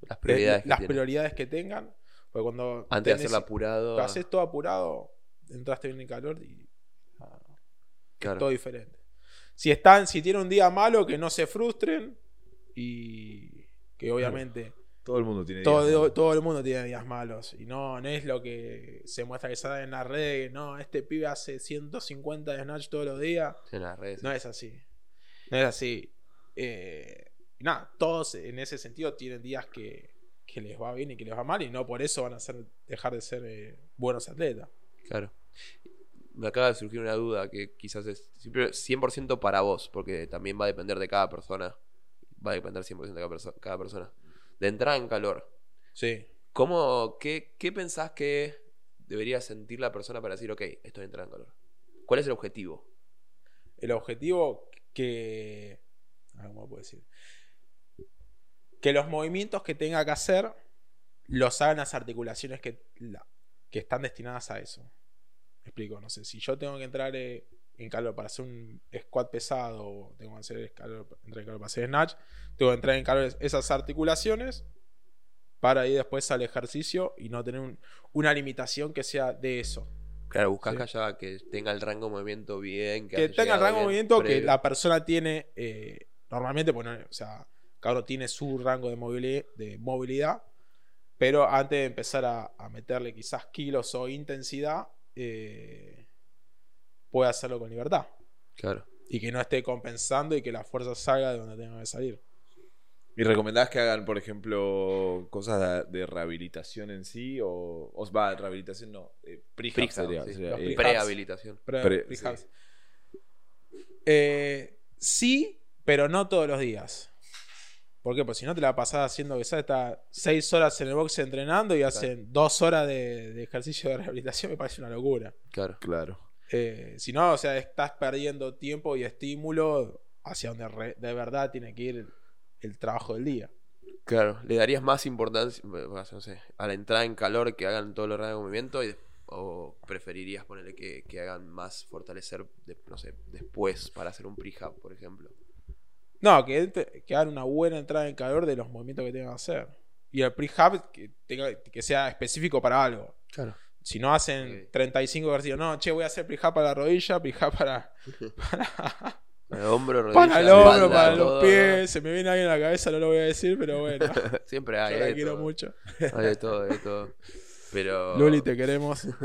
las prioridades que las prioridades que tengan. Porque cuando Antes de tenés- hacerlo apurado. lo haces todo apurado, entraste bien en calor y claro. todo diferente. Si están, si tienen un día malo, que no se frustren y que obviamente todo el mundo tiene... todo, días, todo el mundo tiene días malos y no, no es lo que se muestra que sale en la red, no, este pibe hace 150 de snatch todos los días, en las redes. no es así, no es así. Eh, nada, todos en ese sentido tienen días que, que les va bien y que les va mal y no por eso van a ser, dejar de ser eh, buenos atletas. Claro. Me acaba de surgir una duda que quizás es siempre 100% para vos, porque también va a depender de cada persona. Va a depender 100% de cada, perso- cada persona. De entrada en calor. Sí. ¿Cómo, qué, ¿Qué pensás que debería sentir la persona para decir, ok, esto es entrar en calor? ¿Cuál es el objetivo? el objetivo que. ¿Cómo puedo decir? Que los movimientos que tenga que hacer los hagan las articulaciones que, la- que están destinadas a eso. Me explico, no sé, si yo tengo que entrar eh, en calor para hacer un squat pesado o tengo que hacer calor, entrar en calor para hacer snatch, tengo que entrar en calor esas articulaciones para ir después al ejercicio y no tener un- una limitación que sea de eso. Claro, buscás Sí. que haya que tenga el rango de movimiento bien. Que, que tenga el rango de movimiento que previo. la persona tiene eh, normalmente, pues no, o sea, cada uno tiene su rango de movilidad, de movilidad pero antes de empezar a, a meterle quizás kilos o intensidad, eh, puede hacerlo con libertad Claro. y que no esté compensando y que la fuerza salga de donde tenga que salir. ¿Y recomendás que hagan, por ejemplo, cosas de, de rehabilitación en sí? O, o va, rehabilitación no, eh, sería, sí. eh. Prehabilitación. Pre- Pre- prehabs. Eh, sí, pero no todos los días. ¿Por qué? Pues si no te la pasás haciendo que está seis horas en el boxe entrenando y hacen dos horas de, de ejercicio de rehabilitación, me parece una locura. Claro. Claro. Eh, si no, o sea, estás perdiendo tiempo y estímulo hacia donde re- de verdad tiene que ir el, el trabajo del día. Claro. ¿Le darías más importancia, bueno, no sé, a la entrada en calor que hagan todos los rangos de movimiento? Y, ¿O preferirías ponerle que, que hagan más fortalecer, de- no sé, después para hacer un prehab, por ejemplo? No, que, entre- que hagan una buena entrada en calor de los movimientos que tengan que hacer. Y el prehab que, tenga, que sea específico para algo. Claro. Si no hacen Ok. 35 ejercicios, no, che, voy a hacer prehab para la rodilla, prehab para, para, el hombro, rodilla, para el hombro, espalda, para todo, los pies. Se me viene alguien en la cabeza, no lo voy a decir, pero bueno. ¿no? Siempre hay, yo la quiero todo. mucho. Hay de todo, hay de todo. Pero. Luli, te queremos.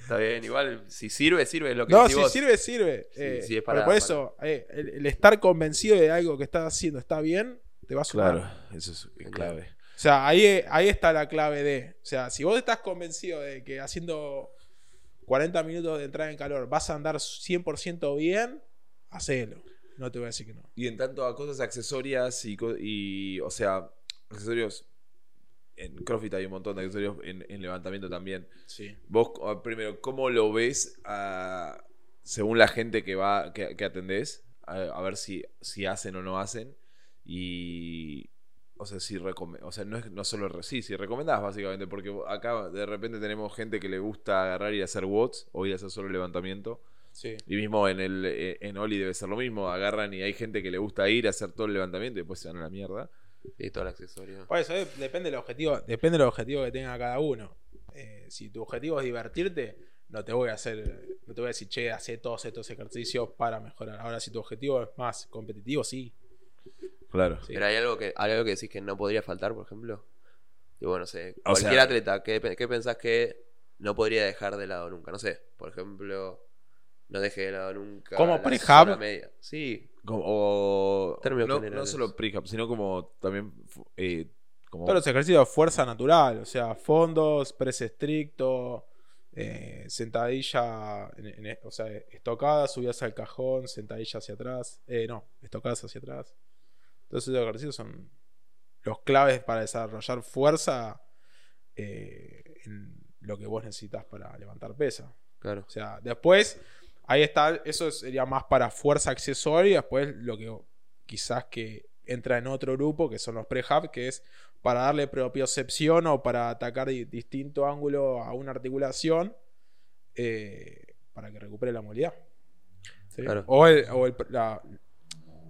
Está bien, igual, si sirve, sirve lo que No, si vos. sirve, sirve. Sí, Eh, sí, es pero para- por eso, eh, el, el estar convencido de algo que estás haciendo está bien, te va a sumar. Claro, eso es clave. O sea, ahí, ahí está la clave de. O sea, si vos estás convencido de que haciendo 40 minutos de entrada en calor vas a andar 100% bien, hacelo. No te voy a decir que no. Y en tanto a cosas accesorias y, y, o sea, accesorios. En CrossFit hay un montón de accesorios, en, en levantamiento también. Sí. Vos, ah, primero, ¿cómo lo ves ah, según la gente que va que, que atendés? A, a ver si, si hacen o no hacen. Y o sea, si o sea, no es no solo sí, si recomendás básicamente, porque acá de repente tenemos gente que le gusta agarrar y hacer watts o ir a hacer solo levantamiento. Sí. Y mismo en el eh, en Oli debe ser lo mismo, agarran y hay gente que le gusta ir a hacer todo el levantamiento y después se van a la mierda. Y todo el accesorio. Por eso eh, depende del objetivo, depende del objetivo que tenga cada uno. Eh, si tu objetivo es divertirte, no te voy a hacer, no te voy a decir, che, hace todos estos ejercicios para mejorar. Ahora, si tu objetivo es más competitivo, sí. Claro. Sí. Pero hay algo que, hay algo que decís que no podría faltar, por ejemplo. Y bueno, no sé, O cualquier sea- atleta, ¿qué, qué pensás que no podría dejar de lado nunca? No sé, por ejemplo, no deje de lado nunca. ¿Como la prehab? Sí, Como- o Términos no, no solo prehab, sino como también eh, como Todos los ejercicios de fuerza natural, o sea, fondos, press estricto, eh, sentadilla, en- en- o sea, estocada, subidas al cajón, sentadilla hacia atrás, eh, no, estocadas hacia atrás. Todos esos ejercicios son los claves para desarrollar fuerza eh, en lo que vos necesitas para levantar pesa. claro. O sea, después, ahí está, eso sería más para fuerza accesoria. y Después, lo que quizás que entra en otro grupo, que son los prehab, que es para darle propiocepción o para atacar di- distinto ángulo a una articulación eh, para que recupere la movilidad. ¿Sí? Claro. O, el- o el- la,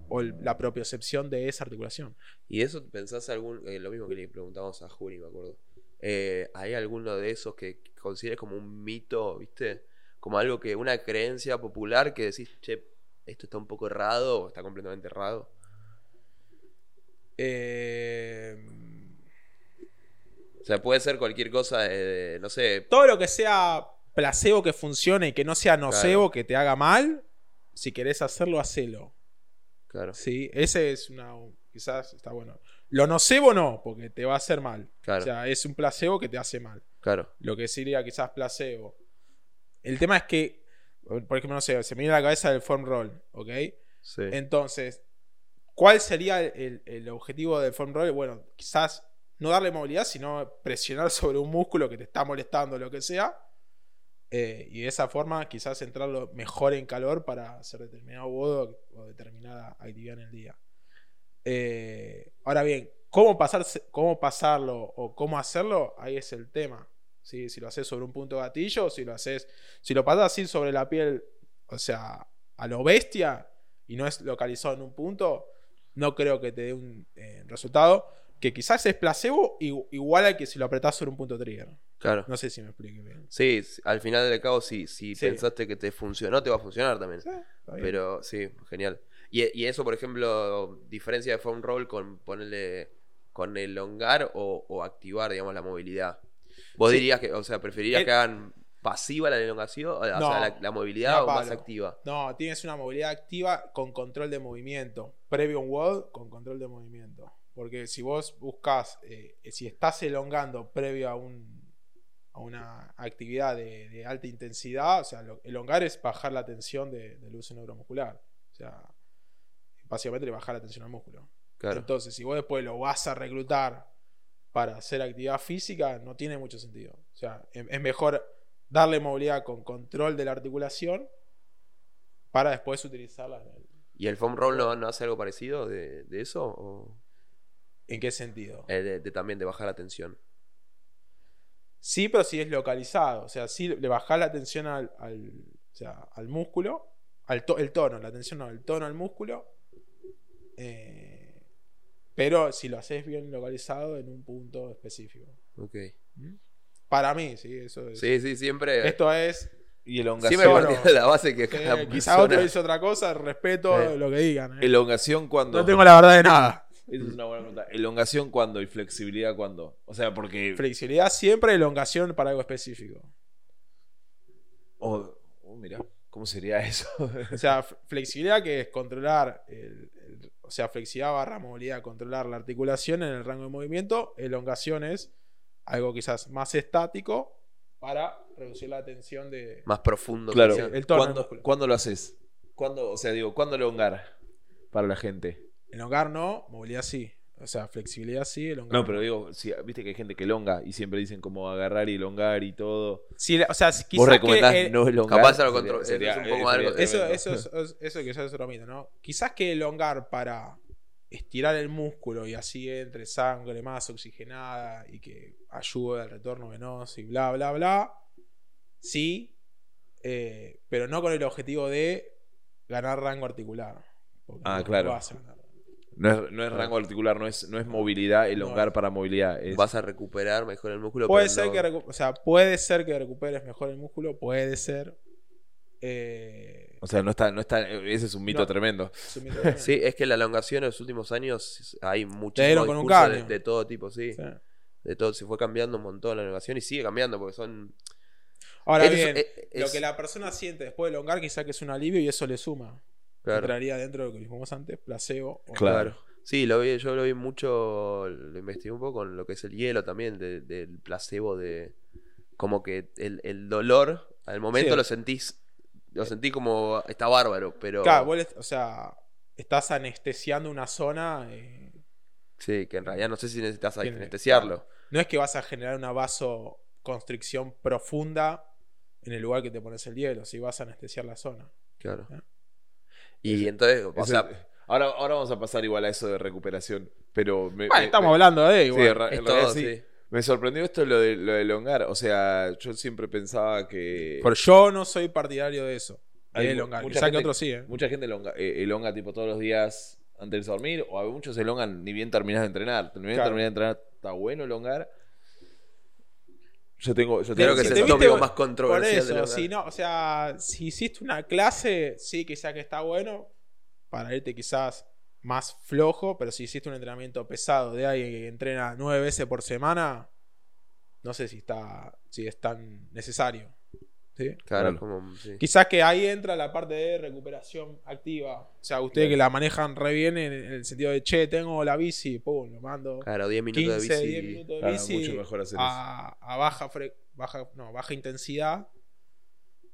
o el- la propiocepción de esa articulación. ¿Y eso pensás algún, eh, lo mismo que le preguntamos a Juni, me acuerdo? Eh, ¿Hay alguno de esos que consideres como un mito, viste? Como algo que, una creencia popular que decís, che, esto está un poco errado o está completamente errado. Eh, O sea, puede ser cualquier cosa de, de, no sé, todo lo que sea placebo que funcione y que no sea nocebo, que te haga mal, si querés hacerlo, hacelo. claro, Sí, ese es una. Quizás está bueno. Lo nocebo no, porque te va a hacer mal. Claro. O sea, es un placebo que te hace mal. claro, Lo que sería quizás placebo. El tema es que, por ejemplo, no sé, se me viene a la cabeza el foam roll, ¿ok? sí. Entonces, ¿cuál sería el, el objetivo del foam roll? Bueno, quizás no darle movilidad, sino presionar sobre un músculo que te está molestando, lo que sea. Eh, y de esa forma quizás entrarlo mejor en calor para hacer determinado bodo o determinada actividad en el día. Eh, ahora bien, ¿cómo, pasarse, ¿cómo pasarlo o cómo hacerlo? Ahí es el tema. ¿Sí? Si lo haces sobre un punto gatillo, si lo haces, si lo pasas así sobre la piel, o sea, a lo bestia y no es localizado en un punto, no creo que te dé un eh, resultado que quizás es placebo igual al que si lo apretás sobre un punto trigger. claro. No sé si me explique bien. Sí, al final del cabo, si Sí. pensaste que te funcionó, te va a funcionar también. Sí. Pero sí, genial. Y, y eso, por ejemplo, diferencia de foam roll con ponerle con elongar o, o activar, digamos, la movilidad. Vos Sí. dirías que, o sea, preferirías El- que hagan pasiva la elongación, o, No, sea, la, la movilidad o más activa. No, tienes una movilidad activa con control de movimiento. Previo a un WOD con control de movimiento. Porque si vos buscas, eh, si estás elongando previo a, un, a una actividad de, de alta intensidad, o sea, lo- elongar es bajar la tensión de- del uso neuromuscular. O sea, básicamente le bajar la tensión al músculo. Claro, Entonces, si vos después lo vas a reclutar para hacer actividad física, no tiene mucho sentido. O sea, es, mejor darle movilidad con control de la articulación para después utilizarla. en el- ¿Y el foam roll no, no hace algo parecido de, de eso? O, ¿En qué sentido? eh, de, de también de bajar la tensión. Sí, pero si es localizado. O sea, sí le bajás la tensión al, al- o sea, al músculo, al to- el tono, la tensión no, el tono al músculo. eh, pero si lo haces bien localizado en un punto específico. Ok. Para mí, sí, eso es. Sí, sí, siempre. Esto es y elongación. siempre partiendo de la base que Eh, cada quizá persona- otro dice otra cosa, respeto Eh. lo que digan. eh. Elongación cuando. No tengo la verdad de nada. Esa es una buena pregunta. Elongación cuando y flexibilidad cuando. O sea, porque. Flexibilidad siempre, elongación para algo específico. Oh, oh, mira, ¿cómo sería eso? O sea, flexibilidad que es controlar, el- o sea, flexibilidad barra movilidad, controlar la articulación en el rango de movimiento. Elongación es algo quizás más estático para reducir la tensión de... Más profundo. claro. el tono del ¿Cuándo, músculo. cuándo lo haces? ¿Cuándo, o sea, digo, ¿cuándo elongar para la gente? Elongar no, movilidad sí. O sea, flexibilidad sí, elongar No, pero digo, si, viste que hay gente que elonga y siempre dicen como agarrar y elongar y todo. Sí, o sea, quizás ¿Vos recomendás que, eh, no elongar? Capaz lo control- sería- es un poco sería algo- Eso, eso, es, es- eso quizás es otro mito, ¿no? Quizás que elongar para estirar el músculo y así entre sangre más oxigenada y que ayude al retorno venoso y bla, bla, bla. Sí, eh, pero no con el objetivo de ganar rango articular. Ah, no claro. vas a ganar. No es, no es rango articular, no es, no es movilidad, elongar No. para movilidad. es- Vas a recuperar mejor el músculo. Puede pero ser, no- que recu- o sea, puede ser que recuperes mejor el músculo, puede ser. Eh, O sea, no está, no está, ese es un mito No. tremendo. es un mito tremendo. Sí, es que la elongación en los últimos años hay muchísimos con un de, de todo tipo, sí. Sí. De todo, se fue cambiando un montón la elongación y sigue cambiando porque son... Ahora es- bien, eh, lo que la persona siente después de elongar quizá que es un alivio y eso le suma. Claro. Entraría dentro de lo que dijimos antes, placebo. o- Claro. Sí, lo vi, yo lo vi mucho, lo investigué un poco con lo que es el hielo también, de- del placebo de... Como que el, el dolor, al momento Sí. lo sentís, lo sentí como, está bárbaro, pero... Claro, vos o sea, estás anestesiando una zona. eh, Sí, que en realidad no sé si necesitas Tiene- anestesiarlo. no es que vas a generar una vasoconstricción profunda en el lugar que te pones el hielo, si vas a anestesiar la zona. Claro. ¿Eh? Y entonces, o sea, ahora, ahora vamos a pasar igual a eso de recuperación. Pero me, Bueno, me- estamos me- hablando de sí, igual. en ra- es en realidad todo, sí. sí. Me sorprendió esto lo de, lo de elongar. O sea, yo siempre pensaba que. Pero yo no soy partidario de eso. Hay elongar. mucha Quizá que gente- otros sí, ¿eh? Mucha gente elonga, eh, elonga tipo todos los días antes de dormir. O a muchos elongan ni bien terminas de entrenar. Ni bien Claro. terminas de entrenar, está bueno elongar. Yo tengo. Yo Creo que si es el tópico más Por controversial eso, de si no, o sea, si hiciste una clase, sí, quizá que está bueno para irte quizás más flojo, pero si hiciste un entrenamiento pesado de alguien que entrena nueve veces por semana, no sé si está, si es tan necesario. ¿Sí? Claro, Claro. como, sí. Quizás que ahí entra la parte de recuperación activa. O sea, ustedes que la manejan re bien en el sentido de, che, tengo la bici, pum, lo mando. Claro, 10 minutos 15, de 10 bici. minutos de Claro, bici mucho mejor hacer a, a baja, fre- baja, no, baja intensidad.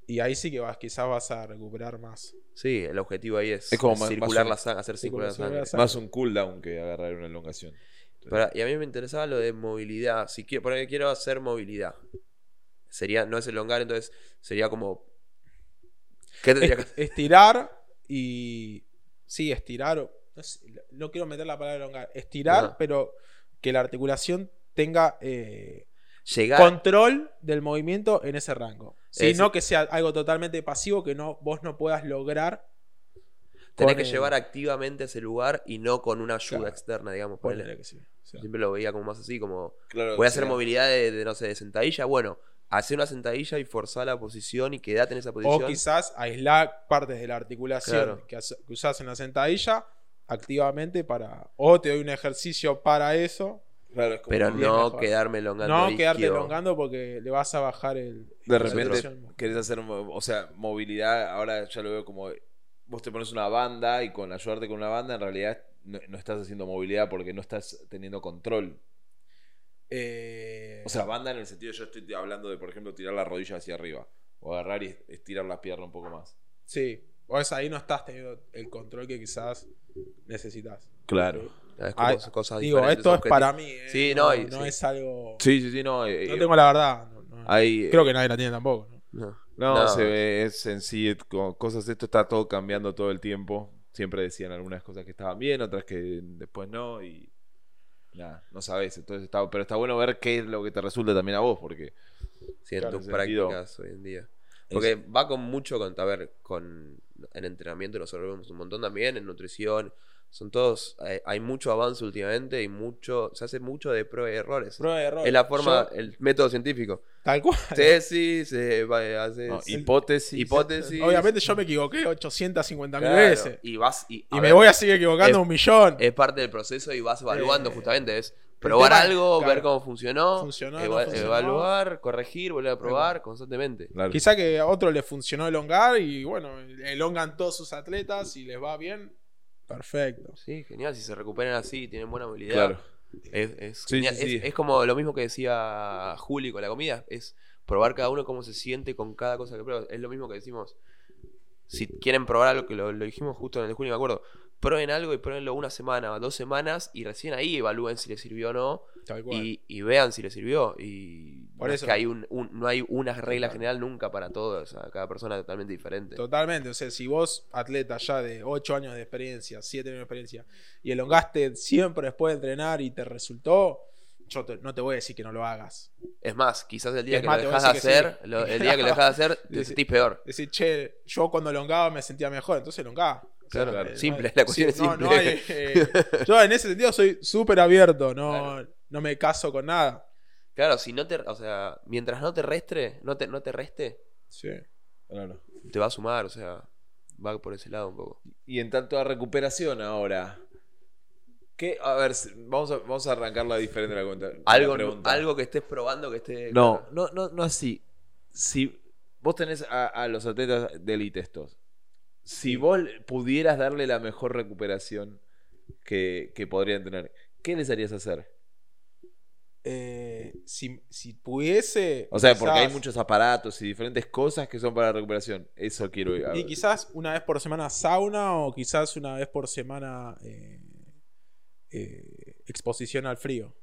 Y ahí sí que vas, quizás vas a recuperar más. Sí, el objetivo ahí es, Es como es más- circular más un- la sangre, hacer circular la sangre. Más un cooldown que agarrar una elongación. Pero- y a mí me interesaba lo de movilidad. Si quiero, por ejemplo, quiero hacer movilidad. Sería, no es elongar, entonces sería como. ¿Qué tendría que Est- estirar y. Sí, estirar. o- No, sé, no quiero meter la palabra elongar. Estirar, Ajá. pero que la articulación tenga eh, Llegar. control del movimiento en ese rango. Sí, no que sea algo totalmente pasivo que no, vos no puedas lograr. Tenés que el- llevar activamente a ese lugar y no con una ayuda Claro. externa, digamos. Ponele ponele. que sí. O sea, Siempre lo veía como más así, como. Claro, Voy a hacer sea, movilidad de, de, no sé, de sentadilla. Bueno, hacer una sentadilla y forzar la posición y quedate en esa posición. O quizás aislar partes de la articulación Claro. que, que usás en la sentadilla activamente para. O te doy un ejercicio para eso. Claro, es como pero no mejor. quedarme elongando. No el quedarte elongando porque le vas a bajar el. De repente querés hacer, o sea, movilidad, ahora ya lo veo como vos te pones una banda y con ayudarte con una banda en realidad no, no estás haciendo movilidad porque no estás teniendo control. Eh, O sea, banda en el sentido, yo estoy hablando de, por ejemplo, tirar la rodilla hacia arriba o agarrar y estirar la pierna un poco más. Sí. O es ahí no estás teniendo el control que quizás necesitas. Claro. Es como Ay, cosas Digo, esto es para mí. eh, Sí, no, no, y- no sí. es algo. Sí, sí, sí, no. eh, No eh, tengo la verdad. no- hay, Creo que nadie la tiene tampoco. ¿no? No. Se ve, es en sí, cosas, esto está todo cambiando todo el tiempo. Siempre decían algunas cosas que estaban bien, otras que después no, y nada, no sabes. Entonces está, pero está bueno ver qué es lo que te resulta también a vos, porque Sí, en Claro, tus ese sentido. prácticas hoy en día. Porque va con mucho con, a ver, con en entrenamiento nosotros vemos un montón también, en nutrición. Son todos, hay, hay mucho avance últimamente y mucho, se hace mucho de prueba y errores. Prueba de error. es la forma, Yo- el método científico. tal cual. Tesis, se va, haces no, hipótesis. hipótesis. Obviamente yo me equivoqué 850 mil Claro, veces. Y vas y, Y me ver, voy a seguir equivocando es- un millón. es parte del proceso y vas evaluando Eh, justamente. Es probar tema- algo, claro. ver cómo funcionó, Funcionó, no eva- funcionó. evaluar, corregir, volver a probar constantemente. Claro. Quizá que a otro le funcionó elongar y bueno, elongan todos sus atletas y les va bien. Perfecto. Sí, genial. Si se recuperan así, tienen buena movilidad. Claro. Es, es Sí, genial. sí, sí. Es, es como lo mismo que decía Juli con la comida. Es probar cada uno cómo se siente con cada cosa que prueba. Es lo mismo que decimos. Si quieren probar algo, que lo, lo dijimos justo en el de Juli, me acuerdo. Prueben algo y pruébenlo una semana, dos semanas y recién ahí evalúen si les sirvió o no Tal cual. y, y vean si les sirvió. Y Por no eso. es que hay un, un- no hay una regla Total. general nunca para todos. O sea, cada persona es totalmente diferente. Totalmente, o sea, si vos, atleta ya de 8 años de experiencia, 7 años de experiencia, y elongaste siempre después de entrenar y te resultó, yo te- no te voy a decir que no lo hagas. Es más, quizás el día Es que más, lo dejas de hacer, sí. lo- el día que lo dejas de hacer, te sentís peor. Decir, che, yo cuando elongaba me sentía mejor, entonces elongaba. Claro, eh, simple, no- la cuestión sí, es no- simple. no hay, eh, yo en ese sentido soy súper abierto, no, Claro. no me caso con nada. Claro, si no te, o sea, mientras no te restre, no te, no te reste, Sí. Claro. te va a sumar, o sea, va por ese lado un poco. Y en tanto a recuperación ahora. ¿Qué? A ver, vamos a, vamos a arrancarla diferente la cuenta. Algo, pregunta. algo que estés probando que esté. No, no, no, no así. Si vos tenés a, a los atletas de élite estos, si vos pudieras darle la mejor recuperación que, que podrían tener, ¿qué les harías hacer? Eh, si, si pudiese. O sea, porque hay muchos aparatos y diferentes cosas que son para la recuperación. Eso quiero ir a Y quizás una vez por semana sauna o quizás una vez por semana eh, eh, exposición al frío.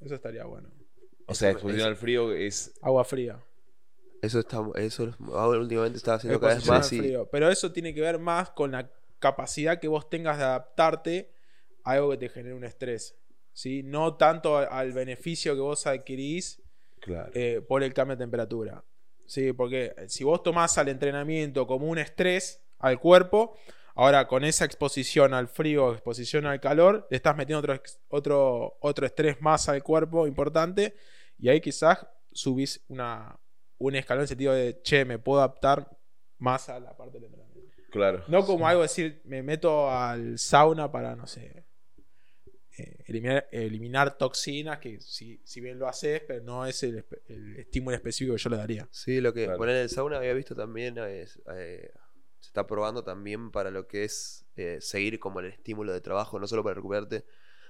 Eso estaría bueno. O sea, exposición al frío es. Agua fría. Eso está, eso ahora últimamente está haciendo cada vez más y frío. Pero eso tiene que ver más con la capacidad que vos tengas de adaptarte a algo que te genere un estrés. ¿sí? No tanto al beneficio que vos adquirís Claro. eh, por el cambio de temperatura. Sí, porque si vos tomás al entrenamiento como un estrés al cuerpo, ahora con esa exposición al frío, exposición al calor, le estás metiendo otro, otro, otro estrés más al cuerpo importante y ahí quizás subís una, un escalón en el sentido de, che, me puedo adaptar más a la parte del entrenamiento. claro. No como algo decir, me meto al sauna para, no sé, eh, eliminar, eliminar toxinas, que si, si bien lo haces, pero no es el, estímulo específico que yo le daría. Sí, lo que Claro. poner en el sauna había visto también es, eh, se está probando también para lo que es eh, seguir como el estímulo de trabajo, no solo para recuperarte.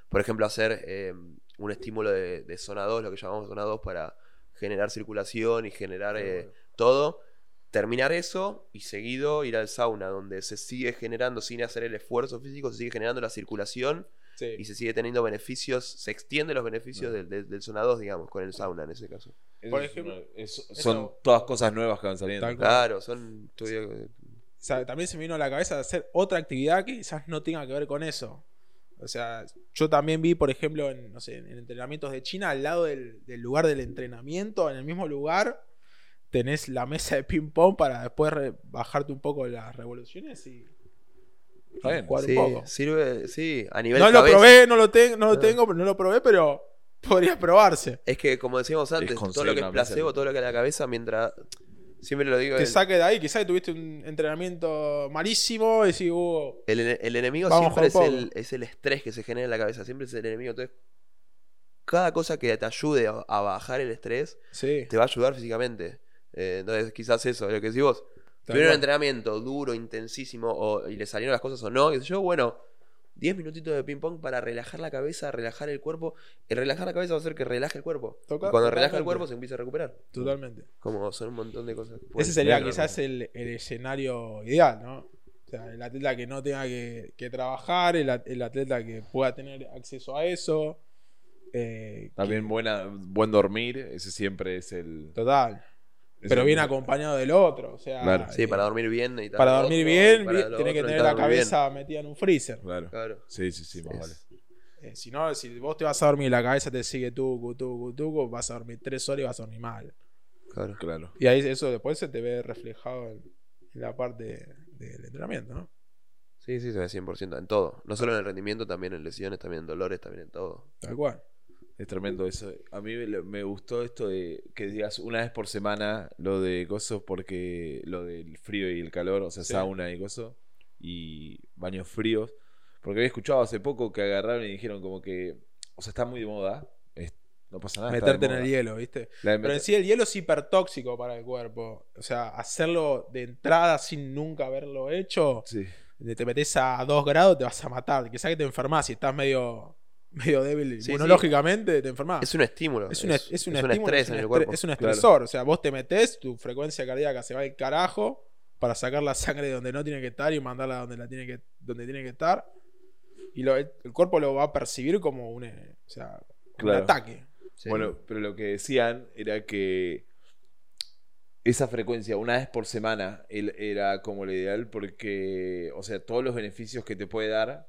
Por ejemplo, hacer eh, un estímulo de, de zona 2, lo que llamamos zona 2, para generar circulación y generar eh, todo. Terminar eso y seguido ir al sauna, donde se sigue generando, sin hacer el esfuerzo físico, se sigue generando la circulación Sí. y se sigue teniendo beneficios, se extienden los beneficios del, del, del zona 2, digamos, con el sauna en ese caso. Por es ejemplo, eso- son todas cosas nuevas que van saliendo. Tal. Claro, son O sea, también se me vino a la cabeza de hacer otra actividad que quizás no tenga que ver con eso. O sea, yo también vi, por ejemplo, en, no sé, en entrenamientos de China, al lado del, del lugar del entrenamiento, en el mismo lugar, tenés la mesa de ping-pong para después bajarte un poco las revoluciones y, Está bien. jugar Sí, un poco. sirve, sí, a nivel No lo probé, no lo, tengo no lo No. tengo, pero no lo probé, pero podría probarse. Es que, como decíamos antes, todo lo que es placebo, todo lo que es la cabeza, mientras. Siempre lo digo. Te saque de ahí, quizás tuviste un entrenamiento malísimo y decís, uh, el, el enemigo Vamos siempre es el, es el estrés que se genera en la cabeza. Siempre es el enemigo. Entonces, cada cosa que te ayude a, a bajar el estrés sí. te va a ayudar físicamente. Eh, entonces, quizás eso, lo que decís vos. Tal Tuvieron un cual. entrenamiento duro, intensísimo, o, y le salieron las cosas o no, qué sé yo, bueno, 10 minutitos de ping-pong para relajar la cabeza, relajar el cuerpo. El relajar la cabeza va a hacer que relaje el cuerpo. Toca- y cuando relaja el cuerpo se empieza a recuperar. Totalmente. Como son un montón de cosas. Ese sería ser. quizás el, el escenario ideal, ¿no? O sea, el atleta que no tenga que, que trabajar, el, at- el atleta que pueda tener acceso a eso. eh, También buena, buen dormir, ese siempre es el. total. Pero bien acompañado del otro. O sea, Claro. Sí, eh, para dormir bien y tal. para dormir otro, bien, para bien, tenés que tener la bien. cabeza metida en un freezer. Claro. Claro. Sí, sí, sí, más vale. Eh, si no, si vos te vas a dormir y la cabeza te sigue tucu, tucu, tucu, vas a dormir tres horas y vas a dormir mal. Claro. Claro. Y ahí eso después se te ve reflejado en, en la parte del entrenamiento, ¿no? Sí, sí, se ve 100% en todo. No solo en el rendimiento, también en lesiones, también en dolores, también en todo. Tal cual. Es tremendo eso. A mí me, gustó esto de que digas una vez por semana lo de cosas porque lo del frío y el calor, o sea, Sí. sauna y coso y baños fríos. Porque había escuchado hace poco que agarraron y dijeron como que, o sea, está muy de moda. es- no pasa nada. Meterte en el hielo, ¿viste? Pero en sí el hielo es hipertóxico para el cuerpo. O sea, hacerlo de entrada sin nunca haberlo hecho, Sí. te metes a 2 grados, te vas a matar. Quizás que te enfermas si estás medio, medio débil Sí, inmunológicamente, te enfermas. Es un estímulo. Es un, es, un un estímulo, estrés es un en el cuerpo. es un Claro. estresor. O sea, vos te metes, tu frecuencia cardíaca se va al carajo para sacar la sangre de donde no tiene que estar y mandarla donde, la tiene, que, donde tiene que estar. Y lo- el cuerpo lo va a percibir como un, eh, o sea, Claro. un ataque. Sí. Bueno, pero lo que decían era que esa frecuencia, una vez por semana, era como lo ideal porque, o sea, todos los beneficios que te puede dar,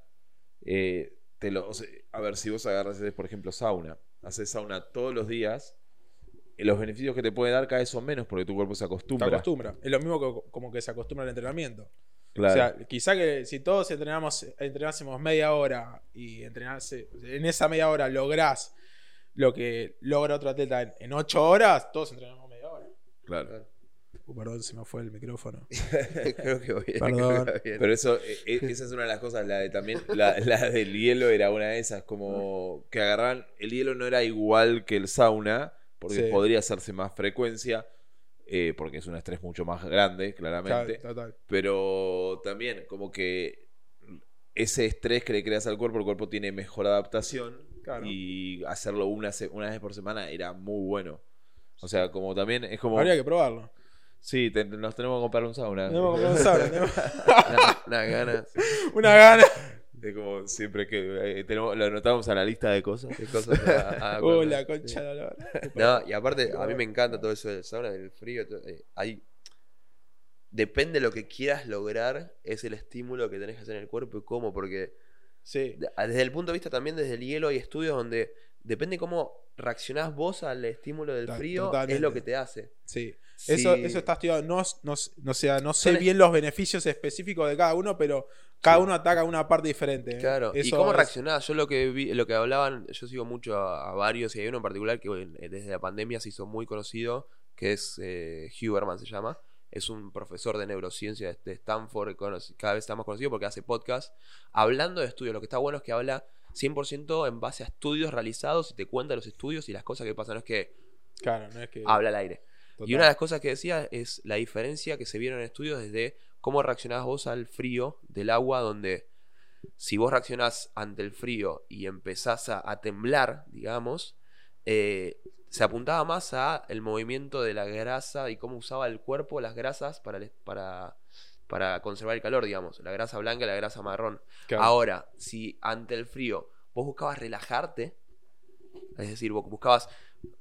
eh, te lo, o sea, a ver, si vos agarras, haces, por ejemplo, sauna, haces sauna todos los días, eh, los beneficios que te puede dar cada vez son menos porque tu cuerpo se Se acostumbra. acostumbra. Es lo mismo que, como que se acostumbra al entrenamiento. Claro. O sea, quizá que si todos entrenamos, entrenásemos media hora y entrenarse, en esa media hora lográs lo que logra otro atleta en, en ocho horas, todos entrenamos media hora. claro. Uh, perdón, se me fue el micrófono. creo que voy bien. Perdón. que bien. Pero eso, eh, eh, esa es una de las cosas, la de también, la, la del hielo era una de esas, como que agarraban, el hielo no era igual que el sauna, porque Sí. podría hacerse más frecuencia, eh, porque es un estrés mucho más grande, claramente, total. pero también como que ese estrés que le creas al cuerpo, el cuerpo tiene mejor adaptación Claro. y hacerlo una, una vez por semana era muy bueno. O sea, como también es como... Habría que probarlo. Sí, te- nos tenemos que comprar un sauna. Tenemos que comprar un sauna, tenemos Una- ganas. una gana. Es como siempre que eh, tenemos, lo anotamos a la lista de cosas. Qué cosas a- a- Uh, la concha de. No, y aparte, a mí me encanta todo eso del sauna, del frío. todo, eh, hay... Depende de lo que quieras lograr, es el estímulo que tenés que hacer en el cuerpo y cómo, porque Sí. de- desde el punto de vista también desde el hielo hay estudios donde depende cómo reaccionás vos al estímulo del frío, es lo que te hace. Sí. Eso, eso está estudiado. No, no, no, sea, no sé Son- bien los beneficios específicos de cada uno, pero cada uno ataca una parte diferente. ¿eh? Claro, y Eso cómo es- reaccionás. Yo lo que vi, lo que hablaban, yo sigo mucho a, a varios y hay uno en particular que bueno, desde la pandemia se hizo muy conocido, que es eh, Huberman se llama. Es un profesor de neurociencia de, Stanford, cada vez está más conocido porque hace podcast. Hablando de estudios, lo que está bueno es que habla 100% en base a estudios realizados y te cuenta los estudios y las cosas que pasan. No es que Claro, no es que. habla al aire. Total. Y una de las cosas que decía es la diferencia que se vieron en estudios desde cómo reaccionás vos al frío del agua, donde si vos reaccionás ante el frío y empezás a, a temblar, digamos, eh, se apuntaba más a el movimiento de la grasa y cómo usaba el cuerpo las grasas para, el- para, para conservar el calor, digamos, la grasa blanca y la grasa marrón. Claro. Ahora, si ante el frío vos buscabas relajarte, es decir, vos buscabas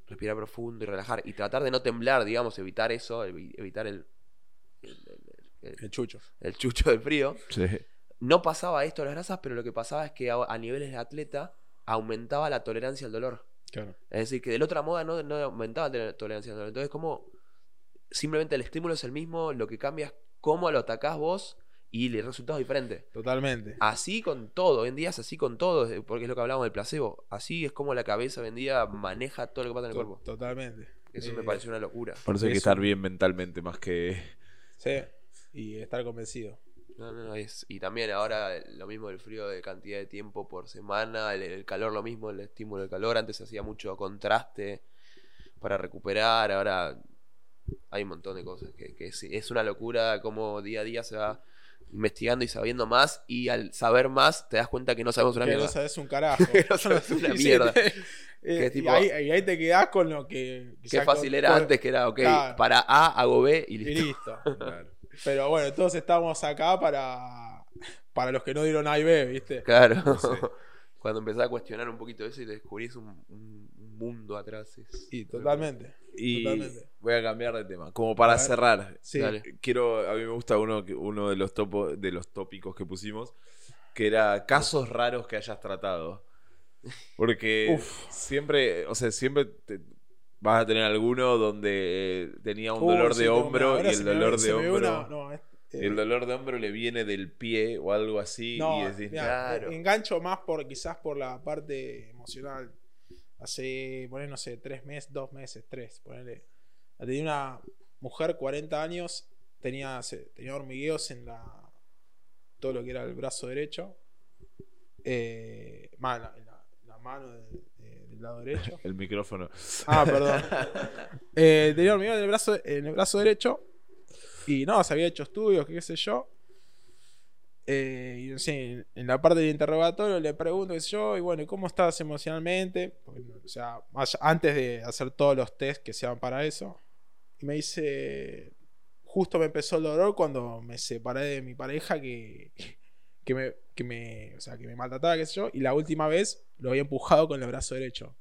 respirar profundo y relajar y tratar de no temblar, digamos, evitar eso, evi- evitar el, el, el- el- El chucho. el chucho del frío, Sí. no pasaba esto a las grasas, pero lo que pasaba es que a, a niveles de atleta aumentaba la tolerancia al dolor. Claro. Es decir, que de la otra moda no, no aumentaba la tolerancia al dolor. Entonces, como simplemente el estímulo es el mismo, lo que cambia es cómo lo atacás vos y el resultado es diferente. Totalmente. Así con todo, hoy en día es así con todo, porque es lo que hablábamos del placebo. Así es como la cabeza hoy en día maneja todo lo que pasa en el cuerpo. Totalmente. Eso Eh, me pareció una locura. Por eso hay que Eso. estar bien mentalmente más que. Sí. Y estar convencido. No, no, no, es- y también ahora lo mismo del frío de cantidad de tiempo por semana, el, el calor lo mismo, el estímulo del calor. Antes se hacía mucho contraste para recuperar, ahora hay un montón de cosas que, que es, es una locura como día a día se va investigando y sabiendo más y al saber más te das cuenta que no sabemos una que mierda. no sabes un carajo. Que no sabes una mierda. eh, Que y, tipo- ahí, y ahí te quedás con lo que. Qué fácil con- era con- antes que era, ok, Claro. para A hago B y Y listo. listo. Pero bueno, todos estamos acá para. Para los que no dieron A y B, ¿viste? Claro. Sí. Cuando empezás a cuestionar un poquito eso y te descubrís un, un- un mundo atrás. es- Sí, totalmente. Y Totalmente. voy a cambiar de tema. Como para cerrar, Sí. Quiero. A mí me gusta uno, uno de, los topo, de los tópicos que pusimos, que era casos raros que hayas tratado. Porque Uf. siempre, o sea, siempre te- vas a tener alguno donde eh, tenía un dolor sí, de hombro y el dolor de hombro. una- no, El dolor de hombro le viene del pie o algo así. No, y decís, claro. engancho más por quizás por la parte emocional. Hace, poner, no sé, tres meses, dos meses, tres, ponele. Tenía una mujer, 40 años, tenía, tenía hormigueos en la. todo lo que era el brazo derecho. Eh, más en la, mano de- de- del lado derecho. el micrófono. Ah, perdón. Eh, tenía hormigueo en el brazo, en el brazo derecho. Y no, se había hecho estudios, qué sé yo. Eh, y en, la parte del interrogatorio le pregunto, qué sé yo, y bueno, ¿y cómo estás emocionalmente? O sea, antes de hacer todos los test que sean para eso. Y me dice, justo me empezó el dolor cuando me separé de mi pareja que, que, me, que, me, o sea, que me maltrataba, qué sé yo. Y la última vez lo había empujado con el brazo derecho.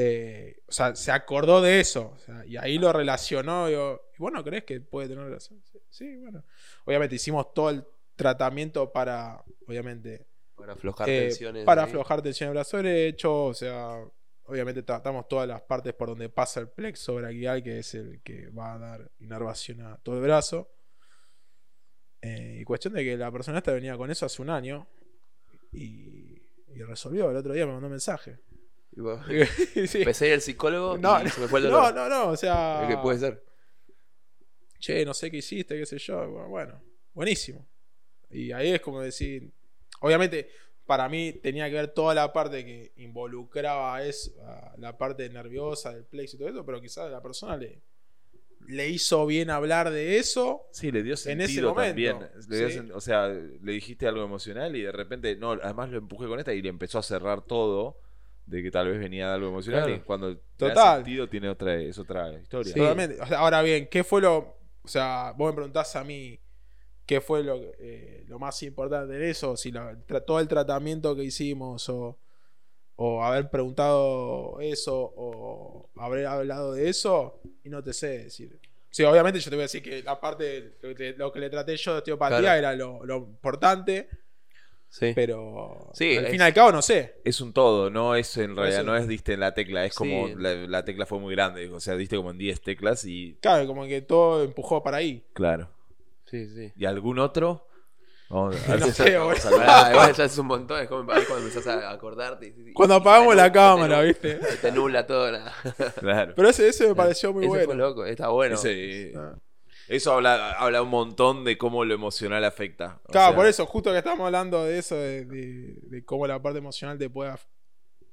Eh, o sea, se acordó de eso. o sea, y ahí lo relacionó. Digo, y bueno, ¿crees que puede tener relación? Sí, sí, bueno. Obviamente hicimos todo el tratamiento para, obviamente, Para aflojar eh, tensiones. para ahí. aflojar tensión en el brazo derecho, o sea, obviamente tratamos todas las partes por donde pasa el plexo braquial, que es el que va a dar inervación a todo el brazo. Eh, y cuestión de que la persona esta venía con eso hace un año y, y resolvió. El otro día me mandó un mensaje. Sí. Empecé al psicólogo No, y se me fue el no, dolor. no, no, o sea, ¿Qué puede ser? che, no sé qué hiciste, qué sé yo. Bueno, buenísimo. Y ahí es como decir, obviamente para mí tenía que ver toda la parte que involucraba eso, la parte nerviosa del plexo y todo eso, pero quizás a la persona le, le hizo bien hablar de eso. Sí, le dio En ese sentido momento, también. Le dio sí. sen- O sea, le dijiste algo emocional y de repente, no, además lo empujé con esta y le empezó a cerrar todo de que tal vez venía de algo emocional Claro. y cuando Total. sentido tiene otra, es otra historia. Sí. Totalmente. O sea, ahora bien, ¿qué fue lo. O sea, vos me preguntás a mí qué fue lo, eh, lo más importante de eso, si lo- todo el tratamiento que hicimos o, o haber preguntado eso o haber hablado de eso, y no te sé decir. Sí, obviamente yo te voy a decir que la parte de lo que, lo que le traté yo de osteopatía Claro. era lo, lo importante, Sí. pero Sí, al es- fin y al cabo no sé. Es un todo, no es en realidad, no es diste en la tecla, es como la, la tecla fue muy grande, o sea, diste como en 10 teclas y Claro, como que todo empujó para ahí. claro. Sí, sí. ¿Y algún otro? Vamos a ver No si- sé, vamos a boludo. hablar. Pará, igual ya es un montón. Es como cuando empezás a acordarte. y- y- Cuando y apagamos la cámara, te ¿viste? Te nubla todo. la- Claro. Pero ese, ese me pareció muy Ese bueno. fue loco. Está bueno. Ese- Ah. Eso habla, habla un montón de cómo lo emocional afecta. O Claro, sea, por eso, justo que estamos hablando de eso, de, de- de cómo la parte emocional te puede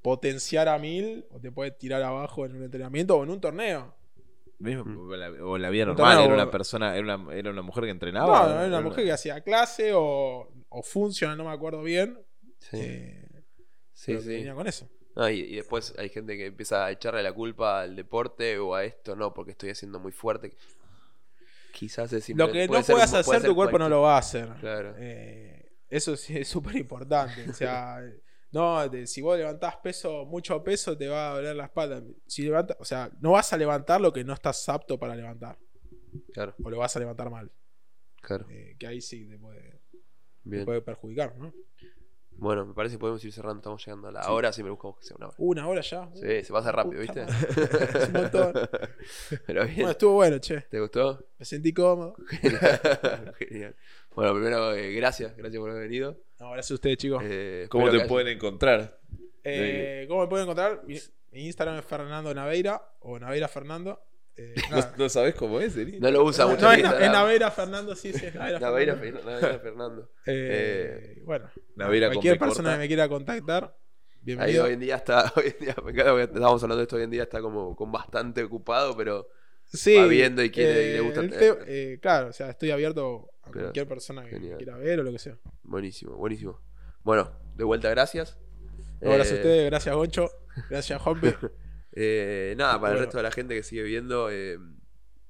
potenciar a mil o te puede tirar abajo en un entrenamiento o en un torneo. mismo, Mm. o en la, o la vida Un normal, torneo, era una persona, era una, era una mujer que No, entrenaba. no, era una mujer que hacía clase o, o funciona, no me acuerdo bien. Sí, eh, sí. sí. venía con eso. No, y, y después hay gente que empieza a echarle la culpa al deporte o a esto, no, porque estoy haciendo muy fuerte. Quizás es Lo que no ser- puedas hacer, tu cuerpo no lo va a hacer. Claro. Eh, eso sí es súper importante. O sea, no, de- si vos levantás peso, mucho peso, te va a doler la espalda. Si levanta, o sea, no vas a levantar lo que no estás apto para levantar. Claro, O lo vas a levantar mal. claro. Eh, que ahí sí te puede, te puede perjudicar, ¿no? Bueno, me parece que podemos ir cerrando. Estamos llegando a la Sí. hora. Siempre buscamos que sea una hora. Una hora ya. Sí, se pasa rápido, Puta ¿viste? Es un montón. Pero bien. Bueno, estuvo bueno, che. ¿Te gustó? Me sentí cómodo. Genial. Bueno, primero, eh, gracias. Gracias por haber venido. No, gracias a ustedes, chicos. Eh, ¿Cómo te pueden encontrar? Eh, ¿Cómo me pueden encontrar? Mi, mi Instagram es Fernando Naveira o Naveira Fernando. Eh, ¿No, nada. no sabes cómo es, Eri? No lo usa No, mucho. no, en es, Na- Instagram. es Naveira Fernando, sí, sí, es Naveira Naveira Fernando. Fernando. Eh, bueno, cualquier persona corta. que me quiera contactar, Ahí bienvenido. hoy en día está, hoy en día, porque estábamos hablando de esto hoy en día, está como con bastante ocupado, pero Sí, va viendo y quiere- y le gusta te- eh, claro, o sea, estoy abierto a Claro. cualquier persona que Genial. quiera ver o lo que sea. buenísimo, buenísimo. Bueno, de vuelta, gracias. No, gracias Eh, a ustedes, gracias Goncho, gracias Juanpe. Eh, nada, para el resto de la gente que sigue viendo, eh,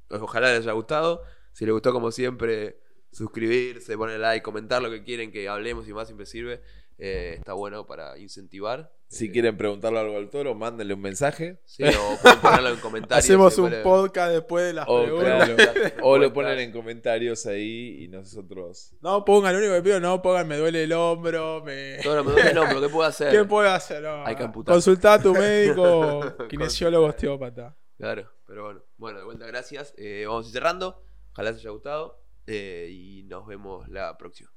ojalá les haya gustado. Si les gustó, como siempre, suscribirse, poner like, comentar lo que quieren que hablemos y más siempre sirve. Eh, está bueno para incentivar. Si quieren preguntarle algo al toro, mándenle un mensaje. Sí, o pueden ponerlo en comentarios. Hacemos un podcast después de las O, preguntas. claro, o lo ponen en comentarios ahí y nosotros. No pongan, lo único que pido, no pongan, me duele el hombro, me... Todo lo me duele el hombro, ¿qué puedo hacer? ¿Qué puedo hacer? No, Hay que amputar. Consultá a tu médico, kinesiólogo, osteópata. Claro, pero bueno. Bueno, de vuelta, gracias. Eh, vamos a ir cerrando. Ojalá les haya gustado. eh, y nos vemos la próxima.